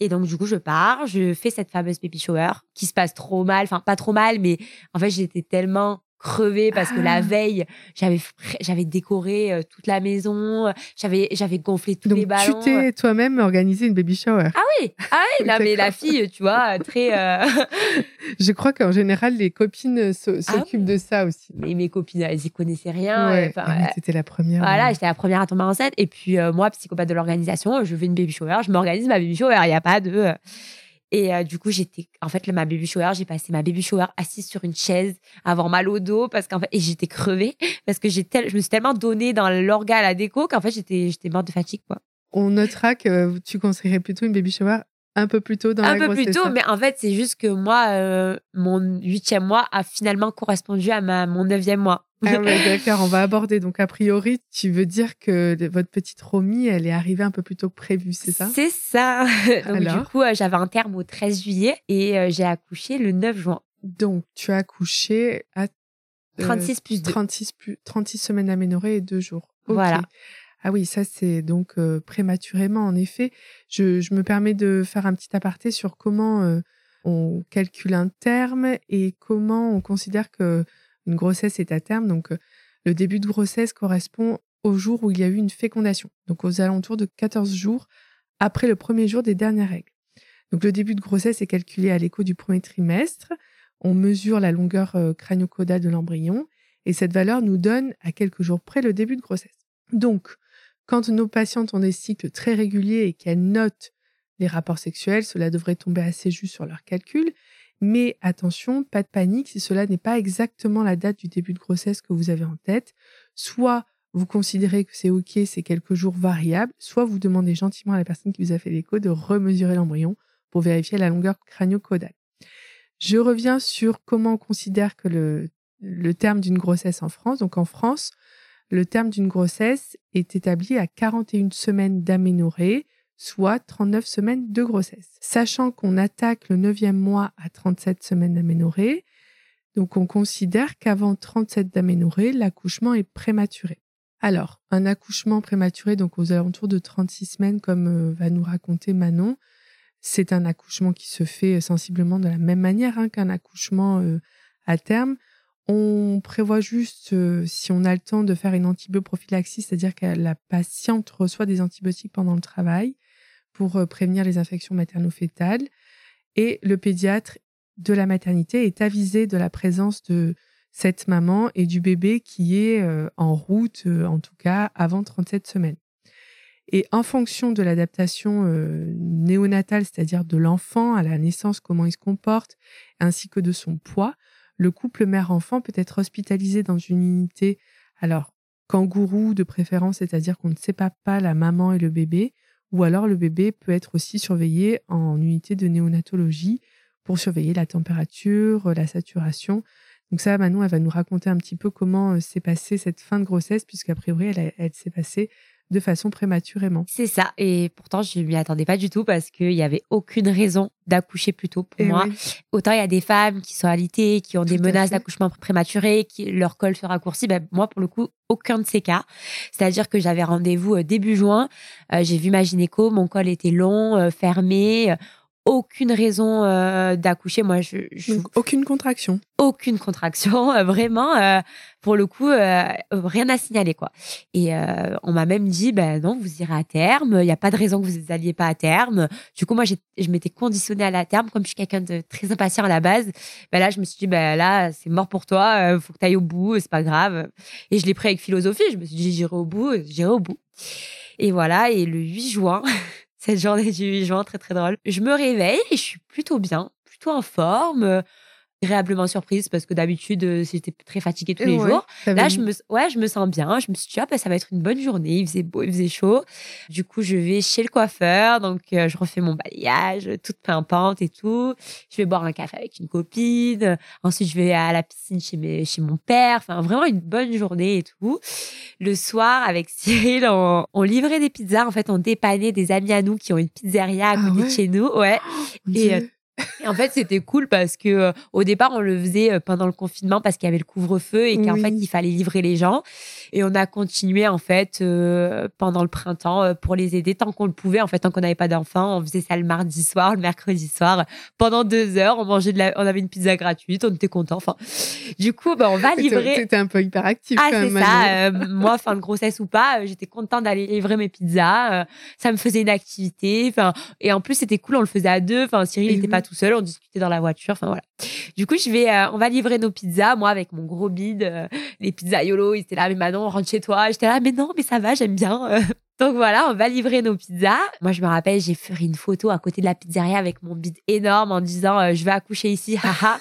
Et donc, du coup, je pars, je fais cette fameuse baby shower qui se passe trop mal. Enfin, pas trop mal, mais en fait, j'étais tellement crevée parce que la Ah. veille, j'avais j'avais décoré euh, toute la maison, j'avais j'avais gonflé tous Donc, les tu ballons. t'es toi-même organisé une baby shower. Ah oui, ah oui, *laughs* non mais la fille, tu vois, très. euh, *laughs* Je crois qu'en général, les copines Ah s'occupent de ça aussi. mais mes copines, elles y connaissaient rien. ouais, enfin, Ah, euh, t'étais la première. Voilà, euh, j'étais la première à tomber enceinte. Et puis, euh, moi, psychopathe de l'organisation, je veux une baby shower, je m'organise ma baby shower. Il n'y a pas de. Et euh, du coup, j'étais. En fait, le- ma baby shower, j'ai passé ma baby shower assise sur une chaise, avoir mal au dos, parce qu'en fait. Et j'étais crevée, *laughs* parce que j'ai tel... je me suis tellement donnée dans l'orga à la déco qu'en fait, j'étais j'étais morte de fatigue, quoi. On notera que tu conseillerais plutôt une baby shower un peu plus tôt dans Un la peu grossesse. plus tôt, hein. mais en fait, c'est juste que moi, euh, mon huitième mois a finalement correspondu à ma, mon neuvième mois. Ah *laughs* ouais, d'accord, on va aborder. Donc, a priori, tu veux dire que votre petite Romy, elle est arrivée un peu plus tôt que prévu, c'est ça? C'est ça. *laughs* Donc, Alors? du coup, euh, j'avais un terme au 13 juillet et euh, j'ai accouché le 9 juin. Donc, tu as accouché à euh, 36 plus 2. 36, plus, 36 semaines aménorées et deux jours. Ok. Voilà. Ah oui, ça c'est donc euh, prématurément. En effet, je, je me permets de faire un petit aparté sur comment euh, on calcule un terme et comment on considère que une grossesse est à terme. Donc, euh, le début de grossesse correspond au jour où il y a eu une fécondation, donc aux alentours de 14 jours après le premier jour des dernières règles. Donc, le début de grossesse est calculé à l'écho du premier trimestre. On mesure la longueur euh, crânio-caudale de l'embryon et cette valeur nous donne à quelques jours près le début de grossesse. Donc, quand nos patientes ont des cycles très réguliers et qu'elles notent les rapports sexuels, cela devrait tomber assez juste sur leur calcul. Mais attention, pas de panique si cela n'est pas exactement la date du début de grossesse que vous avez en tête. Soit vous considérez que c'est OK, c'est quelques jours variables, soit vous demandez gentiment à la personne qui vous a fait l'écho de remesurer l'embryon pour vérifier la longueur crânio-caudale. Je reviens sur comment on considère que le, le terme d'une grossesse en France. Donc en France, le terme d'une grossesse est établi à 41 semaines d'aménorrhée, soit 39 semaines de grossesse. Sachant qu'on attaque le 9e mois à 37 semaines d'aménorrhée, donc on considère qu'avant 37 d'aménorrhée, l'accouchement est prématuré. Alors, un accouchement prématuré, donc aux alentours de 36 semaines, comme euh, va nous raconter Manon, c'est un accouchement qui se fait sensiblement de la même manière hein, qu'un accouchement euh, à terme. On prévoit juste, euh, si on a le temps, de faire une antibioprophylaxie, c'est-à-dire que la patiente reçoit des antibiotiques pendant le travail pour euh, prévenir les infections materno-fétales. Et le pédiatre de la maternité est avisé de la présence de cette maman et du bébé qui est euh, en route, euh, en tout cas avant 37 semaines. Et en fonction de l'adaptation néonatale, c'est-à-dire de l'enfant à la naissance, comment il se comporte, ainsi que de son poids, le couple mère-enfant peut être hospitalisé dans une unité, alors kangourou de préférence, c'est-à-dire qu'on ne sépare pas la maman et le bébé, ou alors le bébé peut être aussi surveillé en unité de néonatologie pour surveiller la température, la saturation. Donc ça, Manon, elle va nous raconter un petit peu comment euh, s'est passée cette fin de grossesse, puisqu'a priori, elle, elle s'est passée de façon prématurément. C'est ça. Et pourtant, je m'y attendais pas du tout parce qu'il n'y avait aucune raison d'accoucher plus tôt pour Et moi. oui. Autant il y a des femmes qui sont alitées, qui ont des Tout menaces d'accouchement prématuré, qui leur col se raccourcit. Ben, moi, pour le coup, aucun de ces cas. C'est-à-dire que j'avais rendez-vous euh, début juin. euh, j'ai vu ma gynéco, mon col était long, euh, fermé. Aucune raison euh, d'accoucher. Moi, je, je Donc, aucune contraction. aucune contraction, *laughs* euh, vraiment. euh, pour le coup, rien à signaler quoi. Et on m'a même dit, ben non, vous irez à terme. Il n'y a pas de raison que vous n'alliez pas à terme. Du coup, moi, je m'étais conditionnée à la terme, comme je suis quelqu'un de très impatient à la base. Ben là, je me suis dit, ben là, c'est mort pour toi. faut que tu ailles au bout. C'est pas grave. Et je l'ai pris avec philosophie. Je me suis dit, j'irai au bout, j'irai au bout. Et voilà. Et le 8 juin, *laughs* cette journée du 8 juin, très très drôle. Je me réveille et je suis plutôt bien, plutôt en forme, agréablement surprise parce que d'habitude euh, j'étais très fatiguée tous les Ouais, jours. Là, je me, ouais, je me sens bien. Je me suis dit, ah, bah, ça va être une bonne journée. Il faisait beau, il faisait chaud. Du coup, je vais chez le coiffeur. Donc, euh, je refais mon balayage, toute pimpante et tout. Je vais boire un café avec une copine. Ensuite, je vais à la piscine chez, mes, chez mon père. Enfin, vraiment une bonne journée et tout. Le soir, avec *laughs* Cyril, on, on livrait des pizzas. En fait, on dépannait des amis à nous qui ont une pizzeria à Ah côté de chez nous. Ouais. Mon Et, euh, Et en fait, c'était cool parce que euh, au départ, on le faisait euh, pendant le confinement parce qu'il y avait le couvre-feu et qu'en Oui. fait, il fallait livrer les gens. Et on a continué en fait euh, pendant le printemps pour les aider tant qu'on le pouvait. En fait, tant qu'on n'avait pas d'enfants, on faisait ça le mardi soir, le mercredi soir. Pendant deux heures, on mangeait de la, on avait une pizza gratuite, on était contents. Enfin, du coup, ben, on va livrer. T'étais un peu hyperactif Ah, c'est ça. Euh, moi, fin de grossesse ou pas, j'étais contente d'aller livrer mes pizzas. ça me faisait une activité. Enfin, et en plus, c'était cool. On le faisait à deux. Enfin, Cyril n'était oui. pas tout seul. On discutait dans la voiture. Enfin, voilà. Du coup, je vais, euh, on va livrer nos pizzas. Moi, avec mon gros bide, euh, les pizzas YOLO, ils étaient là, mais Manon, rentre chez toi. J'étais là, mais non, mais ça va, j'aime bien. euh. *laughs* Donc voilà, on va livrer nos pizzas. Moi, je me rappelle, j'ai fait une photo à côté de la pizzeria avec mon bide énorme en disant, je vais accoucher ici. *laughs* Haha.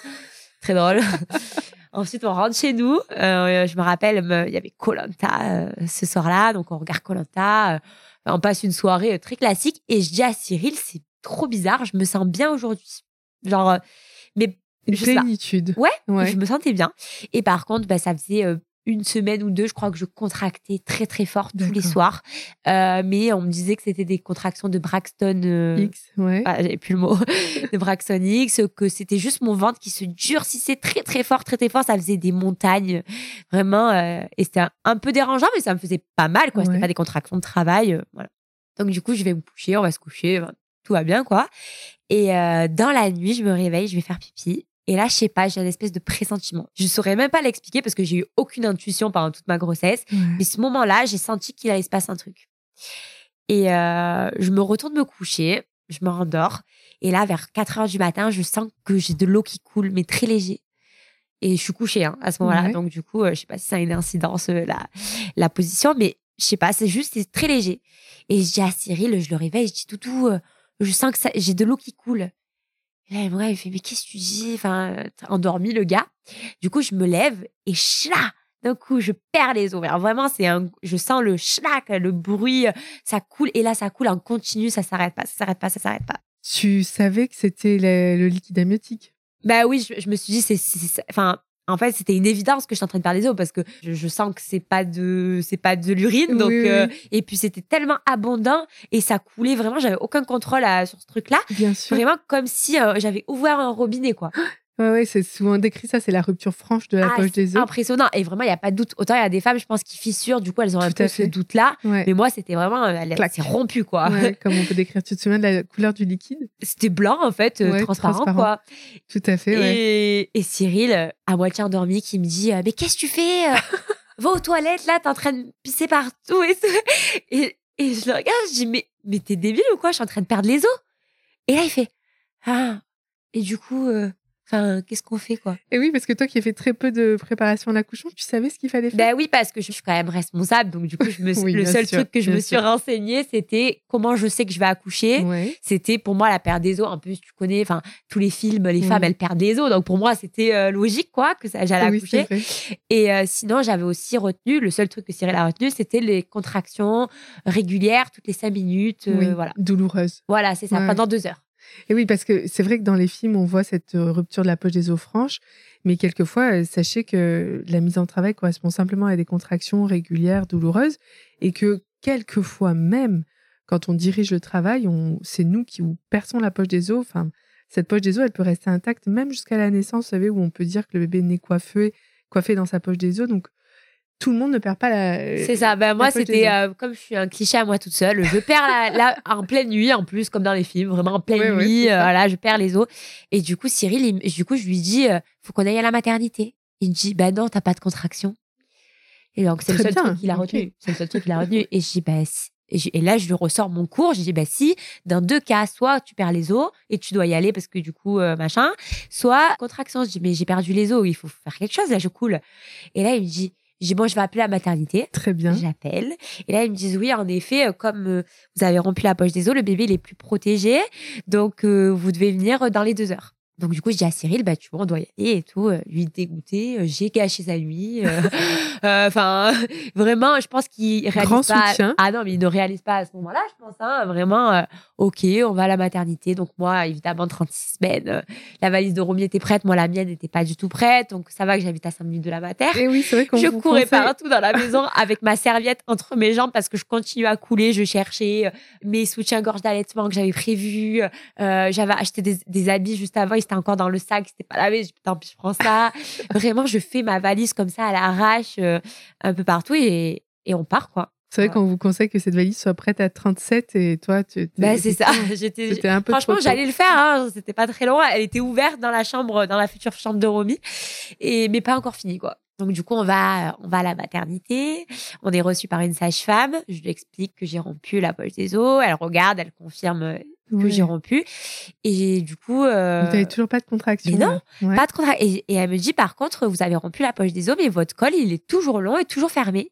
Très drôle. *laughs* Ensuite, on rentre chez nous. Je me rappelle, il y avait Colanta ce soir-là, donc on regarde Colanta. on passe une soirée très classique et je dis à Cyril, c'est trop bizarre, je me sens bien aujourd'hui. Genre, euh, mais Une je plénitude. Ouais, Ouais. je me sentais bien. Et par contre, bah, ça faisait euh, une semaine ou deux, je crois que je contractais très très fort tous les soirs. Euh, mais on me disait que c'était des contractions de Braxton. euh, X, ouais. ah, j'avais plus le mot, *laughs* de Braxton X, que c'était juste mon ventre qui se durcissait très très fort, très très fort. Ça faisait des montagnes, vraiment. euh, et c'était un, un peu dérangeant, mais ça me faisait pas mal, quoi. C'était Ouais. pas des contractions de travail, voilà. Donc du coup, je vais me coucher, on va se coucher, tout va bien, quoi. Et euh, dans la nuit, je me réveille, je vais faire pipi. Et là, je sais pas, j'ai une espèce de pressentiment. Je saurais même pas l'expliquer parce que j'ai eu aucune intuition pendant toute ma grossesse. Mais ce moment-là, j'ai senti qu'il allait se passer un truc. Et euh, je me retourne me coucher, je me rendors. Et là, vers 4 heures du matin, je sens que j'ai de l'eau qui coule, mais très léger. Et je suis couchée hein, à ce moment-là. Donc, du coup, euh, je sais pas si ça a une incidence, euh, la, la position, mais je sais pas, c'est juste, c'est très léger. Et je dis à Cyril, je le réveille, je dis, Toutou, je sens que ça- j'ai de l'eau qui coule. Et là, il fait, mais qu'est-ce que tu dis? Enfin, endormi le gars. Du coup, je me lève et chla d'un coup, je perds les os. Alors vraiment, c'est un, je sens le schlac, le bruit, ça coule et là, ça coule en continu, ça s'arrête pas, ça s'arrête pas, ça s'arrête pas. Tu savais que c'était le, le liquide amniotique? Bah oui, je, je me suis dit, c'est- enfin, en fait, c'était une évidence que je suis en train de perdre les os parce que je, je sens que c'est pas de, c'est pas de l'urine, donc Oui, oui. euh, et puis c'était tellement abondant et ça coulait vraiment, j'avais aucun contrôle à- sur ce truc-là, Bien sûr. vraiment comme si euh, j'avais ouvert un robinet quoi. Ouais, ouais, c'est souvent décrit ça, c'est la rupture franche de la Ah, poche des os. impressionnant et vraiment il y a pas de doute. Autant il y a des femmes, je pense, qui fissurent, du coup elles ont un Tout peu ce doute-là, Ouais. mais moi c'était vraiment, euh, c'est rompu quoi. Ouais, *laughs* comme on peut décrire. Tu te souviens de la couleur du liquide C'était blanc en fait, euh, transparent, transparent. quoi. Tout à fait. Et, et Cyril, euh, à moitié endormi, qui me dit Mais qu'est-ce que tu fais *laughs* Va aux toilettes, là, t'es en train de pisser partout. Et, et, et je le regarde, je dis Mais, mais t'es débile ou quoi? Je suis en train de perdre les os. Et là, il fait Ah, et du coup, euh, enfin, qu'est-ce qu'on fait, quoi? Et oui, parce que toi qui as fait très peu de préparation à l'accouchement, tu savais ce qu'il fallait faire? Ben oui, parce que je suis quand même responsable. Donc, du coup, je me, *laughs* suis- Oui, le seul sûr, truc que je me suis sûr. renseignée, c'était comment je sais que je vais accoucher. Ouais. C'était pour moi la perte des os. En plus, tu connais, enfin, tous les films, les femmes, elles perdent les os. Donc, pour moi, c'était euh, logique, quoi, que j'allais Oui, accoucher. Et euh, sinon, j'avais aussi retenu, le seul truc que Cyril a retenu, c'était les contractions régulières toutes les cinq minutes. euh, Oui, Voilà. douloureuse. Voilà, c'est ça, Ouais. pendant deux heures. Et oui, parce que c'est vrai que dans les films, on voit cette euh, rupture de la poche des os franches, mais quelquefois, euh, sachez que la mise en travail correspond simplement à des contractions régulières, douloureuses, et que quelquefois même, quand on dirige le travail, c'est nous qui perçons la poche des os. Enfin, cette poche des os, elle peut rester intacte même jusqu'à la naissance, vous savez, où on peut dire que le bébé est coiffé, coiffé dans sa poche des os. Donc, tout le monde ne perd pas la. C'est ça. Ben, moi, c'était, euh, comme je suis un cliché à moi toute seule, je perds la, la- en pleine nuit, en plus, comme dans les films, vraiment en pleine nuit, euh, voilà, je perds les os. Et du coup, Cyril, il du coup, je lui dis, euh, faut qu'on aille à la maternité. Il me dit, ben non, t'as pas de contraction. Et donc, c'est le seul bien, truc qu'il a retenu. C'est le seul truc qu'il a retenu. Et je dis, si- et, je- et là, je lui ressors mon cours. Je dis, ben, si, dans deux cas, soit tu perds les os et tu dois y aller parce que du coup, euh, machin, soit contraction. Je dis, mais j'ai perdu les os, il faut faire quelque chose, là, je coule. Et là, il me dit, je dis, bon, je vais appeler la maternité. Très bien. J'appelle. Et là, ils me disent, oui, en effet, euh, comme euh, vous avez rompu la poche des os, le bébé, il est plus protégé. Donc, euh, vous devez venir dans les deux heures. Donc, du coup, je dis à Cyril, bah, tu vois, on doit y aller et tout. Euh, lui dégoûté, euh, j'ai gâché sa nuit. Euh, *laughs* enfin, *laughs* vraiment, je pense qu'il réalise Grand pas. soutien. Ah non, mais il ne réalise pas à ce moment-là, je pense. Hein, vraiment, euh, OK, on va à la maternité. Donc, moi, évidemment, 36 semaines, euh, la valise de Romy était prête. Moi, la mienne n'était pas du tout prête. Donc, ça va que j'habite à 5 minutes de la mater. Et oui, c'est vrai qu'on Je vous courais conseille- partout dans la *laughs* maison avec ma serviette entre mes jambes parce que je continuais à couler. Je cherchais mes soutiens-gorge d'allaitement que j'avais prévus. J'avais acheté des, des habits juste avant. Ils étaient encore dans le sac. C'était pas lavé. Tant pis, je prends ça. *laughs* Vraiment, je fais ma valise comme ça à l'arrache euh, un peu partout et, et on part, quoi. C'est vrai qu'on vous conseille que cette valise soit prête à 37 et toi, tu. Ben, c'est ça. *laughs* J'étais, C'était un peu Franchement, j'allais le faire. Hein. C'était pas très loin. Elle était ouverte dans la chambre, dans la future chambre de Romy, et mais pas encore finie quoi. Donc du coup, on va, on va à la maternité. On est reçu par une sage-femme. Je lui explique que j'ai rompu la poche des os. Elle regarde, elle confirme que j'ai rompu. Et du coup, euh, Vous n'avez toujours pas de contraction. mais non. Ouais. pas de contrat. Et, et elle me dit par contre, vous avez rompu la poche des os, mais votre col, il est toujours long et toujours fermé.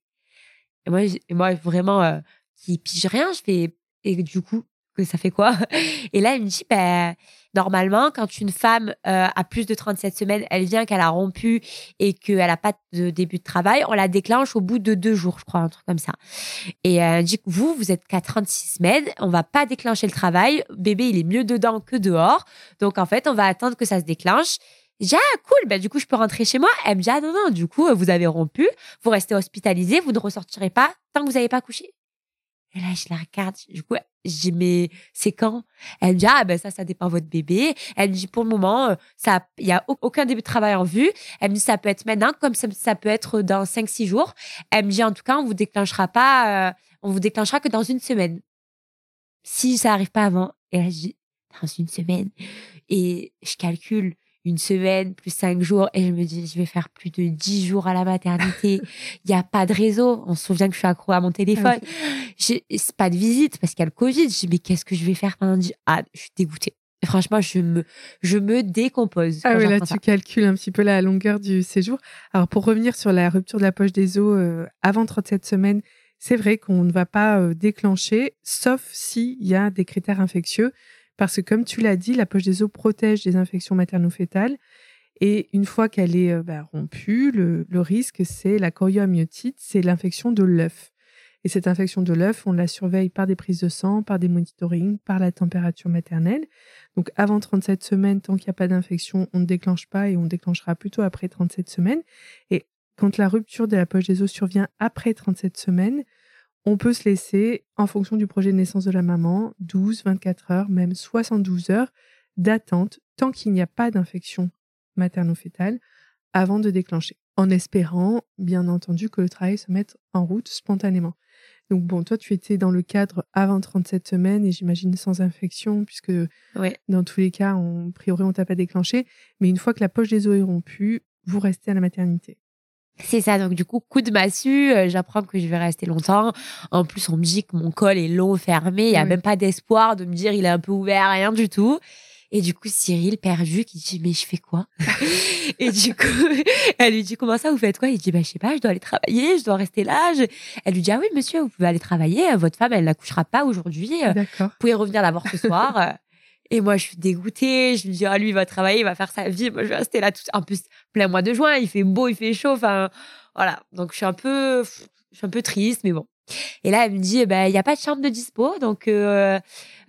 Et moi, et moi vraiment, euh, qui pige rien, je fais. Et du coup, que ça fait quoi? *laughs* Et là, elle me dit, ben, normalement, quand une femme euh, a plus de 37 semaines, elle vient qu'elle a rompu et qu'elle n'a pas de début de travail, on la déclenche au bout de deux jours, je crois, un truc comme ça. Et elle dit, vous, vous êtes qu'à 36 semaines, on va pas déclencher le travail, bébé, il est mieux dedans que dehors. Donc, en fait, on va attendre que ça se déclenche. Dis, ah, cool, bah, du coup, je peux rentrer chez moi. Elle me dit, ah, non, non, du coup, vous avez rompu, vous restez hospitalisé, vous ne ressortirez pas tant que vous n'avez pas couché. Et là, je la regarde. Du coup, je dis, mais c'est quand? Elle me dit, ah, ben ça, ça dépend de votre bébé. Elle me dit, pour le moment, euh, il y a au- aucun début de travail en vue. Elle me dit, ça peut être maintenant, comme ça, ça peut être dans 5-6 jours. Elle me dit, en tout cas, on vous déclenchera pas, euh, on vous déclenchera que dans une semaine. Si ça arrive pas avant. Et là, je dis, dans une semaine. Et je calcule une semaine plus cinq jours et je me dis je vais faire plus de dix jours à la maternité. *laughs* Il y a pas de réseau. On se souvient que je suis accro à mon téléphone. J'ai c'est pas de visite parce qu'il y a le covid. Je dis mais qu'est-ce que je vais faire pendant dix ah je suis dégoûtée. Franchement je me je me décompose Ah oui, là, tu calcules un petit peu la longueur du séjour. Alors, pour revenir sur la rupture de la poche des os euh, avant 37 semaines, c'est vrai qu'on ne va pas euh, déclencher, sauf s'il y a des critères infectieux. Parce que, comme tu l'as dit, la poche des os protège des infections materno-fétales. Et une fois qu'elle est euh, bah, rompue, le, risque, c'est la chorioamniotite, c'est l'infection de l'œuf. Et cette infection de l'œuf, on la surveille par des prises de sang, par des monitorings, par la température maternelle. Donc avant 37 semaines, tant qu'il n'y a pas d'infection, on ne déclenche pas et on déclenchera plutôt après 37 semaines. Et quand la rupture de la poche des os survient après 37 semaines, on peut se laisser, en fonction du projet de naissance de la maman, 12, 24 heures, même 72 heures d'attente tant qu'il n'y a pas d'infection materno-fétale avant de déclencher. En espérant, bien entendu, que le travail se mette en route spontanément. Donc bon, toi, tu étais dans le cadre avant 37 semaines et j'imagine sans infection, puisque Ouais. dans tous les cas, on, a priori, on t'a pas déclenché. Mais une fois que la poche des os est rompue, vous restez à la maternité. C'est ça, donc du coup, coup de massue, euh, j'apprends que je vais rester longtemps. En plus, on me dit que mon col est long, fermé, il n'y a Oui. même pas d'espoir de me dire il est un peu ouvert, rien du tout. Et du coup, Cyril, perdu, qui dit mais je fais quoi? *laughs* Et du coup, elle lui dit comment ça, vous faites quoi? Il dit bah je sais pas, je dois aller travailler, je dois rester là. Je- Elle lui dit ah oui monsieur, vous pouvez aller travailler, votre femme elle n'accouchera pas aujourd'hui, euh, vous pouvez revenir la voir ce soir. *laughs* Et moi, je suis dégoûtée. Je me dis, ah, lui, il va travailler, il va faire sa vie. Moi, je vais rester là tout. En plus, plein mois de juin, il fait beau, il fait chaud. Enfin, voilà. Donc, je suis un peu, je suis un peu triste, mais bon. Et là, elle me dit, eh ben, il n'y a pas de chambre de dispo, donc euh,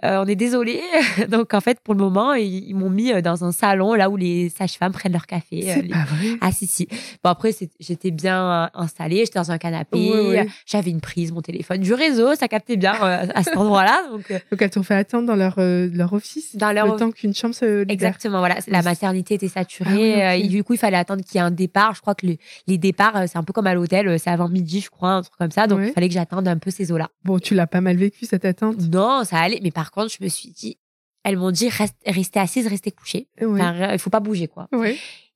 on est désolé. *laughs* donc, en fait, pour le moment, ils, ils m'ont mis euh, dans un salon là où les sages-femmes prennent leur café. euh, C'est les- pas vrai. ah si si. Bon après c'est- j'étais bien euh, installée, j'étais dans un canapé, euh, j'avais une prise, mon téléphone, du réseau, ça captait bien euh, à cet endroit-là. Donc euh, Donc, elles t'ont fait attendre dans leur, euh, leur office Dans leur le temps qu'une chambre se libère. Exactement, voilà. La maternité était saturée. Ah oui, euh, et du coup, il fallait attendre qu'il y ait un départ. Je crois que le- les départs, euh, c'est un peu comme à l'hôtel. euh, C'est avant midi, je crois, un truc comme ça. Donc, il fallait que j'attende un peu ces eaux-là. Bon, tu l'as pas mal vécu, cette attente? Non, ça allait. Mais par contre, je me suis dit, elles m'ont dit, reste, restez assise, restez couchée. Enfin, il faut pas bouger, quoi.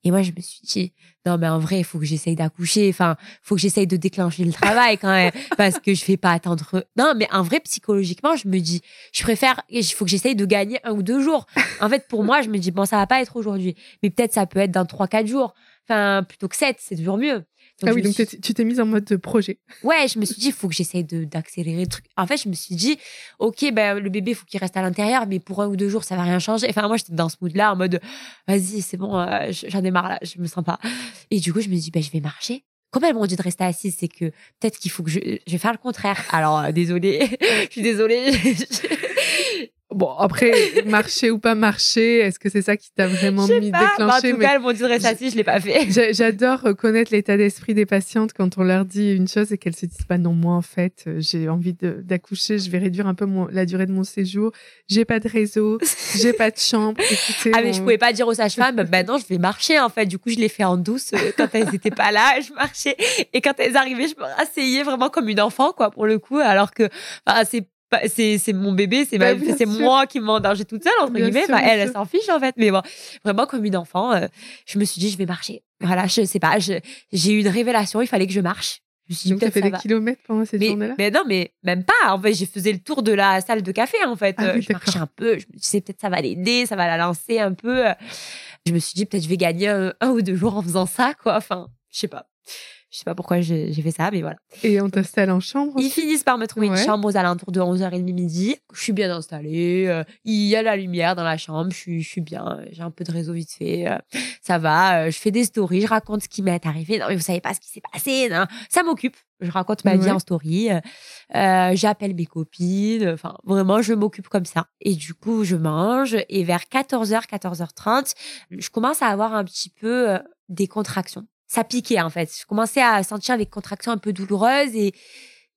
Et moi, je me suis dit, non, mais en vrai, il faut que j'essaye d'accoucher. Enfin, il faut que j'essaye de déclencher le travail quand même. *laughs* parce que je vais pas attendre. Non, mais en vrai, psychologiquement, je me dis, je préfère, il faut que j'essaye de gagner un ou deux jours. En fait, pour moi, je me dis, bon, ça va pas être aujourd'hui. Mais peut-être ça peut être dans trois, quatre jours. Enfin, plutôt que 7, c'est toujours mieux. Ah oui, donc suis- tu t'es mise en mode projet. Ouais, je me suis dit, il faut que j'essaye d'accélérer le truc. En fait, je me suis dit, OK, ben, le bébé, il faut qu'il reste à l'intérieur, mais pour un ou deux jours, ça va rien changer. Enfin, moi, j'étais dans ce mood-là, en mode, vas-y, c'est bon, euh, j'en ai marre là, je me sens pas. Et du coup, je me dis, ben, je vais marcher. Comme elles m'ont dit de rester assise, c'est que peut-être qu'il faut que je, je vais faire le contraire. Alors, euh, désolée, *laughs* je suis désolée. *laughs* Bon, après, *laughs* marcher ou pas marcher, est-ce que c'est ça qui t'a vraiment mis pas. Mais en déclenché tout mais cas, elles m'ont dit de rester assise, je l'ai pas fait. j'a- J'adore connaître l'état d'esprit des patientes quand on leur dit une chose et qu'elles se disent pas non, moi en fait, j'ai envie d'accoucher, je vais réduire un peu mon- la durée de mon séjour, j'ai pas de réseau, j'ai pas de chambre. *laughs* Écoutez, Ah mais je pouvais pas dire aux sages-femmes, bah non, je vais marcher en fait. Du coup, je l'ai fait en douce euh, quand elles étaient pas là, je marchais et quand elles arrivaient, je me rasseyais vraiment comme une enfant quoi pour le coup alors que enfin, c'est c'est c'est mon bébé, c'est Bah, c'est moi qui m'endanger toute seule entre Bien guillemets. sûr, elle, elle s'en fiche en fait, mais bon, vraiment comme une enfant, euh, je me suis dit je vais marcher. Voilà, je sais pas, j'ai eu une révélation, il fallait que je marche. Je me suis dit Donc peut-être fait des va. kilomètres pendant cette journée-là? mais non, mais même pas. En fait, j'ai faisais le tour de la salle de café, en fait. Ah Euh, oui, je marchais un peu. Je me disais, peut-être ça va l'aider, ça va la lancer un peu. Je me suis dit, peut-être je vais gagner un, un ou deux jours en faisant ça, quoi. Enfin, je sais pas. Je sais pas pourquoi j'ai fait ça, mais voilà. Et on t'installe en chambre Ils finissent par me trouver Ouais. une chambre aux alentours de 11h30 midi. Je suis bien installée. euh, il y a la lumière dans la chambre. Je suis, je suis bien. euh, J'ai un peu de réseau vite fait. euh, ça va. euh, je fais des stories. Je raconte ce qui m'est arrivé. Non, mais vous savez pas ce qui s'est passé. non. Ça m'occupe. Je raconte ma vie en story. J'appelle mes copines. Enfin, vraiment, je m'occupe comme ça. Et du coup, je mange. Et vers 14h, 14h30, je commence à avoir un petit peu des contractions. Ça piquait, en fait. Je commençais à sentir les contractions un peu douloureuses et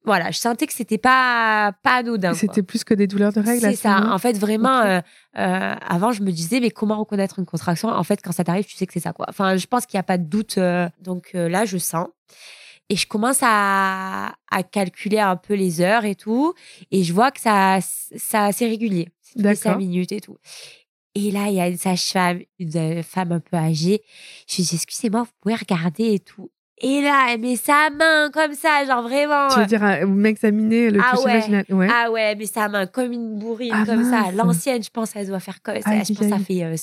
voilà, je sentais que c'était pas pas anodin. C'était plus que des douleurs de règles C'est ce ça. moment En fait, vraiment, euh, euh, avant, je me disais, mais comment reconnaître une contraction? En fait, quand ça t'arrive, tu sais que c'est ça, quoi. Enfin, je pense qu'il n'y a pas de doute. euh, donc là, je sens. Et je commence à, à calculer un peu les heures et tout. Et je vois que ça, ça c'est régulier. C'est toutes les D'accord. cinq minutes et tout. Et là, il y a une sage-femme, une euh, femme un peu âgée. Je lui dis, excusez-moi, vous pouvez regarder et tout. Et là, elle met sa main comme ça, genre vraiment. Tu veux dire euh, m'examiner le Ah toucher ouais. vaginal Ouais. Ah ouais, mais sa main comme une bourrine, Ah comme ça. L'ancienne, je pense, elle doit faire comme ça. Aïe, je pense ça fait euh,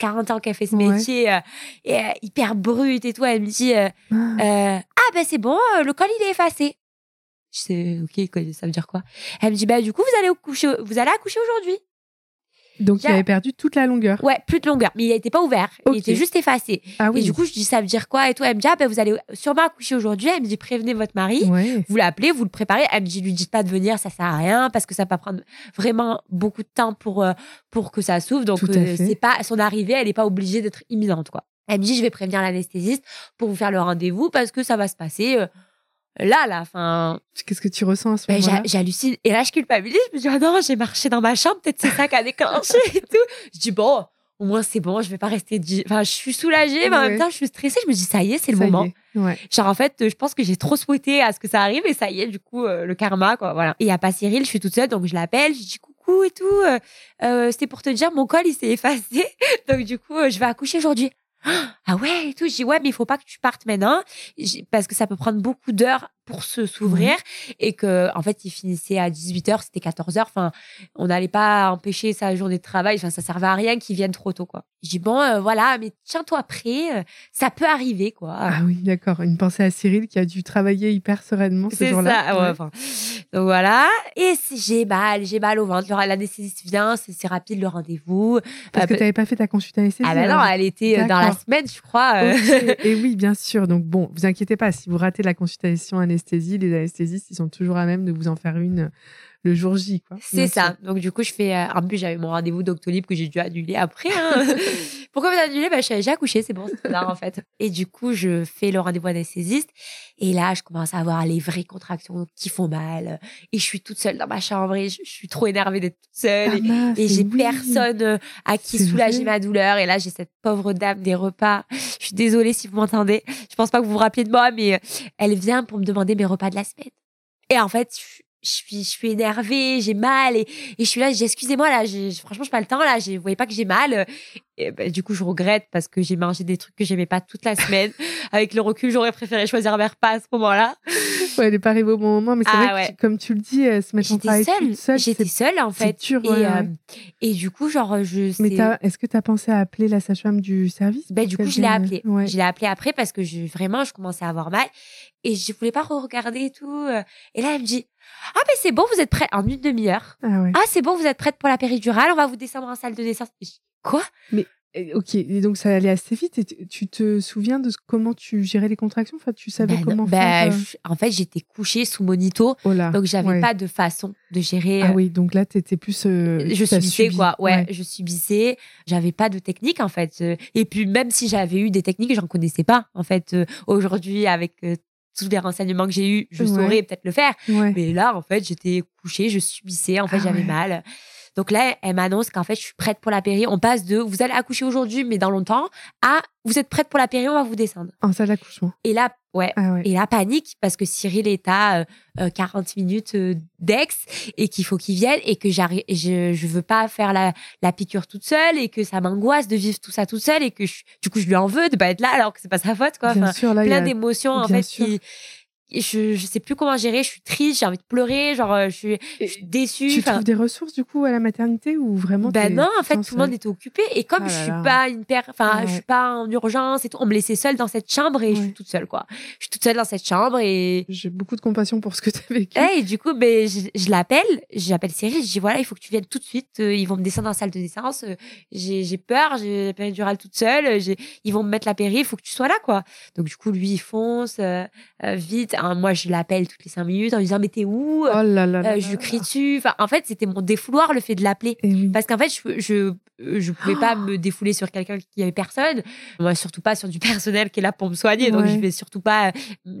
40 ans qu'elle fait ce Ouais. métier. euh, et euh, hyper brute et tout. Elle me dit euh, Ah. euh, Ah ben c'est bon, euh, le col il est effacé. Je sais, ok, ça veut dire quoi? Elle me dit Bah du coup, vous allez, coucher, vous allez accoucher aujourd'hui. Donc il avait perdu toute la longueur. Ouais, plus de longueur. Mais il n'était pas ouvert. Ok. Il était juste effacé. Ah oui. Et du coup, je dis Ça veut dire quoi Et tout? Elle me dit Ah ben vous allez sûrement accoucher aujourd'hui. Elle me dit Prévenez votre mari. Ouais. vous l'appelez, vous le préparez. Elle me dit, lui dites pas de venir, ça sert à rien parce que ça va prendre vraiment beaucoup de temps pour euh, pour que ça s'ouvre. Donc euh, c'est pas son arrivée, elle est pas obligée d'être imminente quoi. Elle me dit, je vais prévenir l'anesthésiste pour vous faire le rendez-vous parce que ça va se passer euh, là là. Enfin, Qu'est-ce que tu ressens à ce ben, moment-là j'hallucine et là je culpabilise. Je me dis, ah non, j'ai marché dans ma chambre, peut-être c'est ça qui a déclenché et tout. Je dis bon. Au moins, c'est bon, je vais pas rester. Enfin, je suis soulagée, mais en même temps, je suis stressée. Je me dis, ça y est, c'est le Ça moment. Ouais. Genre, en fait, je pense que j'ai trop souhaité à ce que ça arrive et ça y est, du coup, euh, le karma, quoi. Voilà. Et il n'y a pas Cyril, je suis toute seule, donc je l'appelle, je dis coucou et tout. euh, euh, C'était pour te dire, mon col, il s'est effacé. *laughs* Donc, du coup, euh, je vais accoucher aujourd'hui. Ah ouais, et tout. Je dis, ouais, mais il faut pas que tu partes maintenant parce que ça peut prendre beaucoup d'heures pour se s'ouvrir et que, en fait, il finissait à 18h, c'était 14h. Enfin, on n'allait pas empêcher sa journée de travail. Enfin, ça servait à rien qu'il vienne trop tôt, quoi. Je dis, bon, euh, voilà, mais tiens-toi prêt, euh, ça peut arriver, quoi. Ah oui, d'accord. Une pensée à Cyril qui a dû travailler hyper sereinement ce C'est jour-là. ça, ouais, Ouais. enfin. Donc voilà. Et j'ai mal, j'ai mal au ventre. L'anesthésiste vient, c'est rapide le rendez-vous. Parce Euh, que tu n'avais pas fait ta consulte anesthésie. Ah ben non, elle était dans la semaine, je crois. *laughs* Et oui, bien sûr. Donc bon, vous inquiétez pas, si vous ratez la consultation anesthésie, les anesthésistes, ils sont toujours à même de vous en faire une le jour J. quoi. C'est ça. Donc du coup, je fais. euh, en plus, j'avais mon rendez-vous Doctolib que j'ai dû annuler après. hein. *laughs* Pourquoi vous annulez? Bah, J'ai accouché, c'est bon, c'est là en fait. Et du coup, je fais le rendez-vous anesthésiste. Et là, je commence à avoir les vraies contractions qui font mal. Et je suis toute seule dans ma chambre et je, je suis trop énervée d'être toute seule. Ah Et- j'ai oui. personne euh, à qui soulager vrai. ma douleur. Et là, j'ai cette pauvre dame des repas. Je suis désolée si vous m'entendez. Je pense pas que vous vous rappelez de moi, mais euh, elle vient pour me demander mes repas de la semaine. Et en fait, je, je suis, je suis énervée, j'ai mal et, et je suis là, dis excusez-moi là, j'ai- franchement, je pas le temps là. Je voyez pas que j'ai mal. Et ben, du coup, je regrette parce que j'ai mangé des trucs que j'aimais pas toute la semaine. *laughs* Avec le recul, j'aurais préféré choisir mes repas à ce moment-là. Ouais, elle est pas arrivée au bon moment, mais c'est Ah vrai ouais. que, comme tu le dis, euh, se mettre en travail seule. J'étais seule en fait. dur, et, ouais, euh, et du coup, genre, je. Mais est-ce que tu as pensé à appeler la sage-femme du service Ben, pour du coup, je l'ai vienne- appelé. Ouais. Je l'ai appelé après parce que je, vraiment, je commençais à avoir mal et je voulais pas regarder et tout. euh. Et là, elle me dit Ah, ben c'est bon, vous êtes prête en une demi-heure. Ah ouais. Ah, c'est bon, vous êtes prête pour la péridurale, on va vous descendre en salle de naissance. Quoi? Et- Ok, et donc ça allait assez vite. Et tu- te souviens de comment tu gérais les contractions? Enfin, tu savais Ben, comment ben, faire euh je- En fait, j'étais couchée sous monito, Oh là. donc j'avais ouais. pas de façon de gérer. Ah euh, oui, donc là, t'étais plus. euh, je subissais subi. quoi ouais, je subissais j'avais pas de technique en fait Euh, et puis même si j'avais eu des techniques j'en connaissais pas en fait aujourd'hui avec tous les renseignements que j'ai eus je Ouais. saurais peut-être le faire Ouais. mais là en fait j'étais couchée je subissais en fait Ah j'avais ouais. mal donc là elle m'annonce qu'en fait je suis prête pour la péri on passe de vous allez accoucher aujourd'hui mais dans longtemps à vous êtes prête pour la péri on va vous descendre En salle d'accouchement. et là ouais Ah ouais. et là, panique, parce que Cyril est à euh, euh, 40 minutes euh, d'ex et qu'il faut qu'il vienne et que j'arrive, je, je veux pas faire la, la piqûre toute seule et que ça m'angoisse de vivre tout ça toute seule et que je- du coup, je lui en veux de pas être là alors que c'est pas sa faute, quoi. Bien Enfin, sûr, là, plein d'émotions, en fait, sûr. qui. Je, je sais plus comment gérer, je suis triste, j'ai envie de pleurer, genre, euh, je suis, je suis déçue. Tu enfin, trouves des ressources du coup à la maternité ou vraiment ben non, en fait, tout le monde était occupé. Et comme Ah je suis là. pas une père, enfin, je suis pas en urgence et tout, on me laissait seule dans cette chambre et je suis toute seule, quoi. Je suis toute seule dans cette chambre et, J'ai beaucoup de compassion pour ce que tu as vécu. Et du coup, ben, je, je l'appelle, j'appelle Cyril, je dis voilà, il faut que tu viennes tout de suite. euh, ils vont me descendre dans la salle de naissance. euh, j'ai, peur, j'ai la péridurale toute seule. j'ai, ils vont me mettre la péri, il faut que tu sois là, quoi. Donc du coup, lui, il fonce euh, vite. Hein, moi, je l'appelle toutes les cinq minutes en lui disant mais t'es où? Oh là là. là Euh, Je lui crie dessus. Enfin, en fait, c'était mon défouloir le fait de l'appeler. Eh oui. Parce qu'en fait, je, je, je pouvais pas *gasps* me défouler sur quelqu'un qui avait personne. Moi, surtout pas sur du personnel qui est là pour me soigner. Donc, Ouais. je vais surtout pas euh,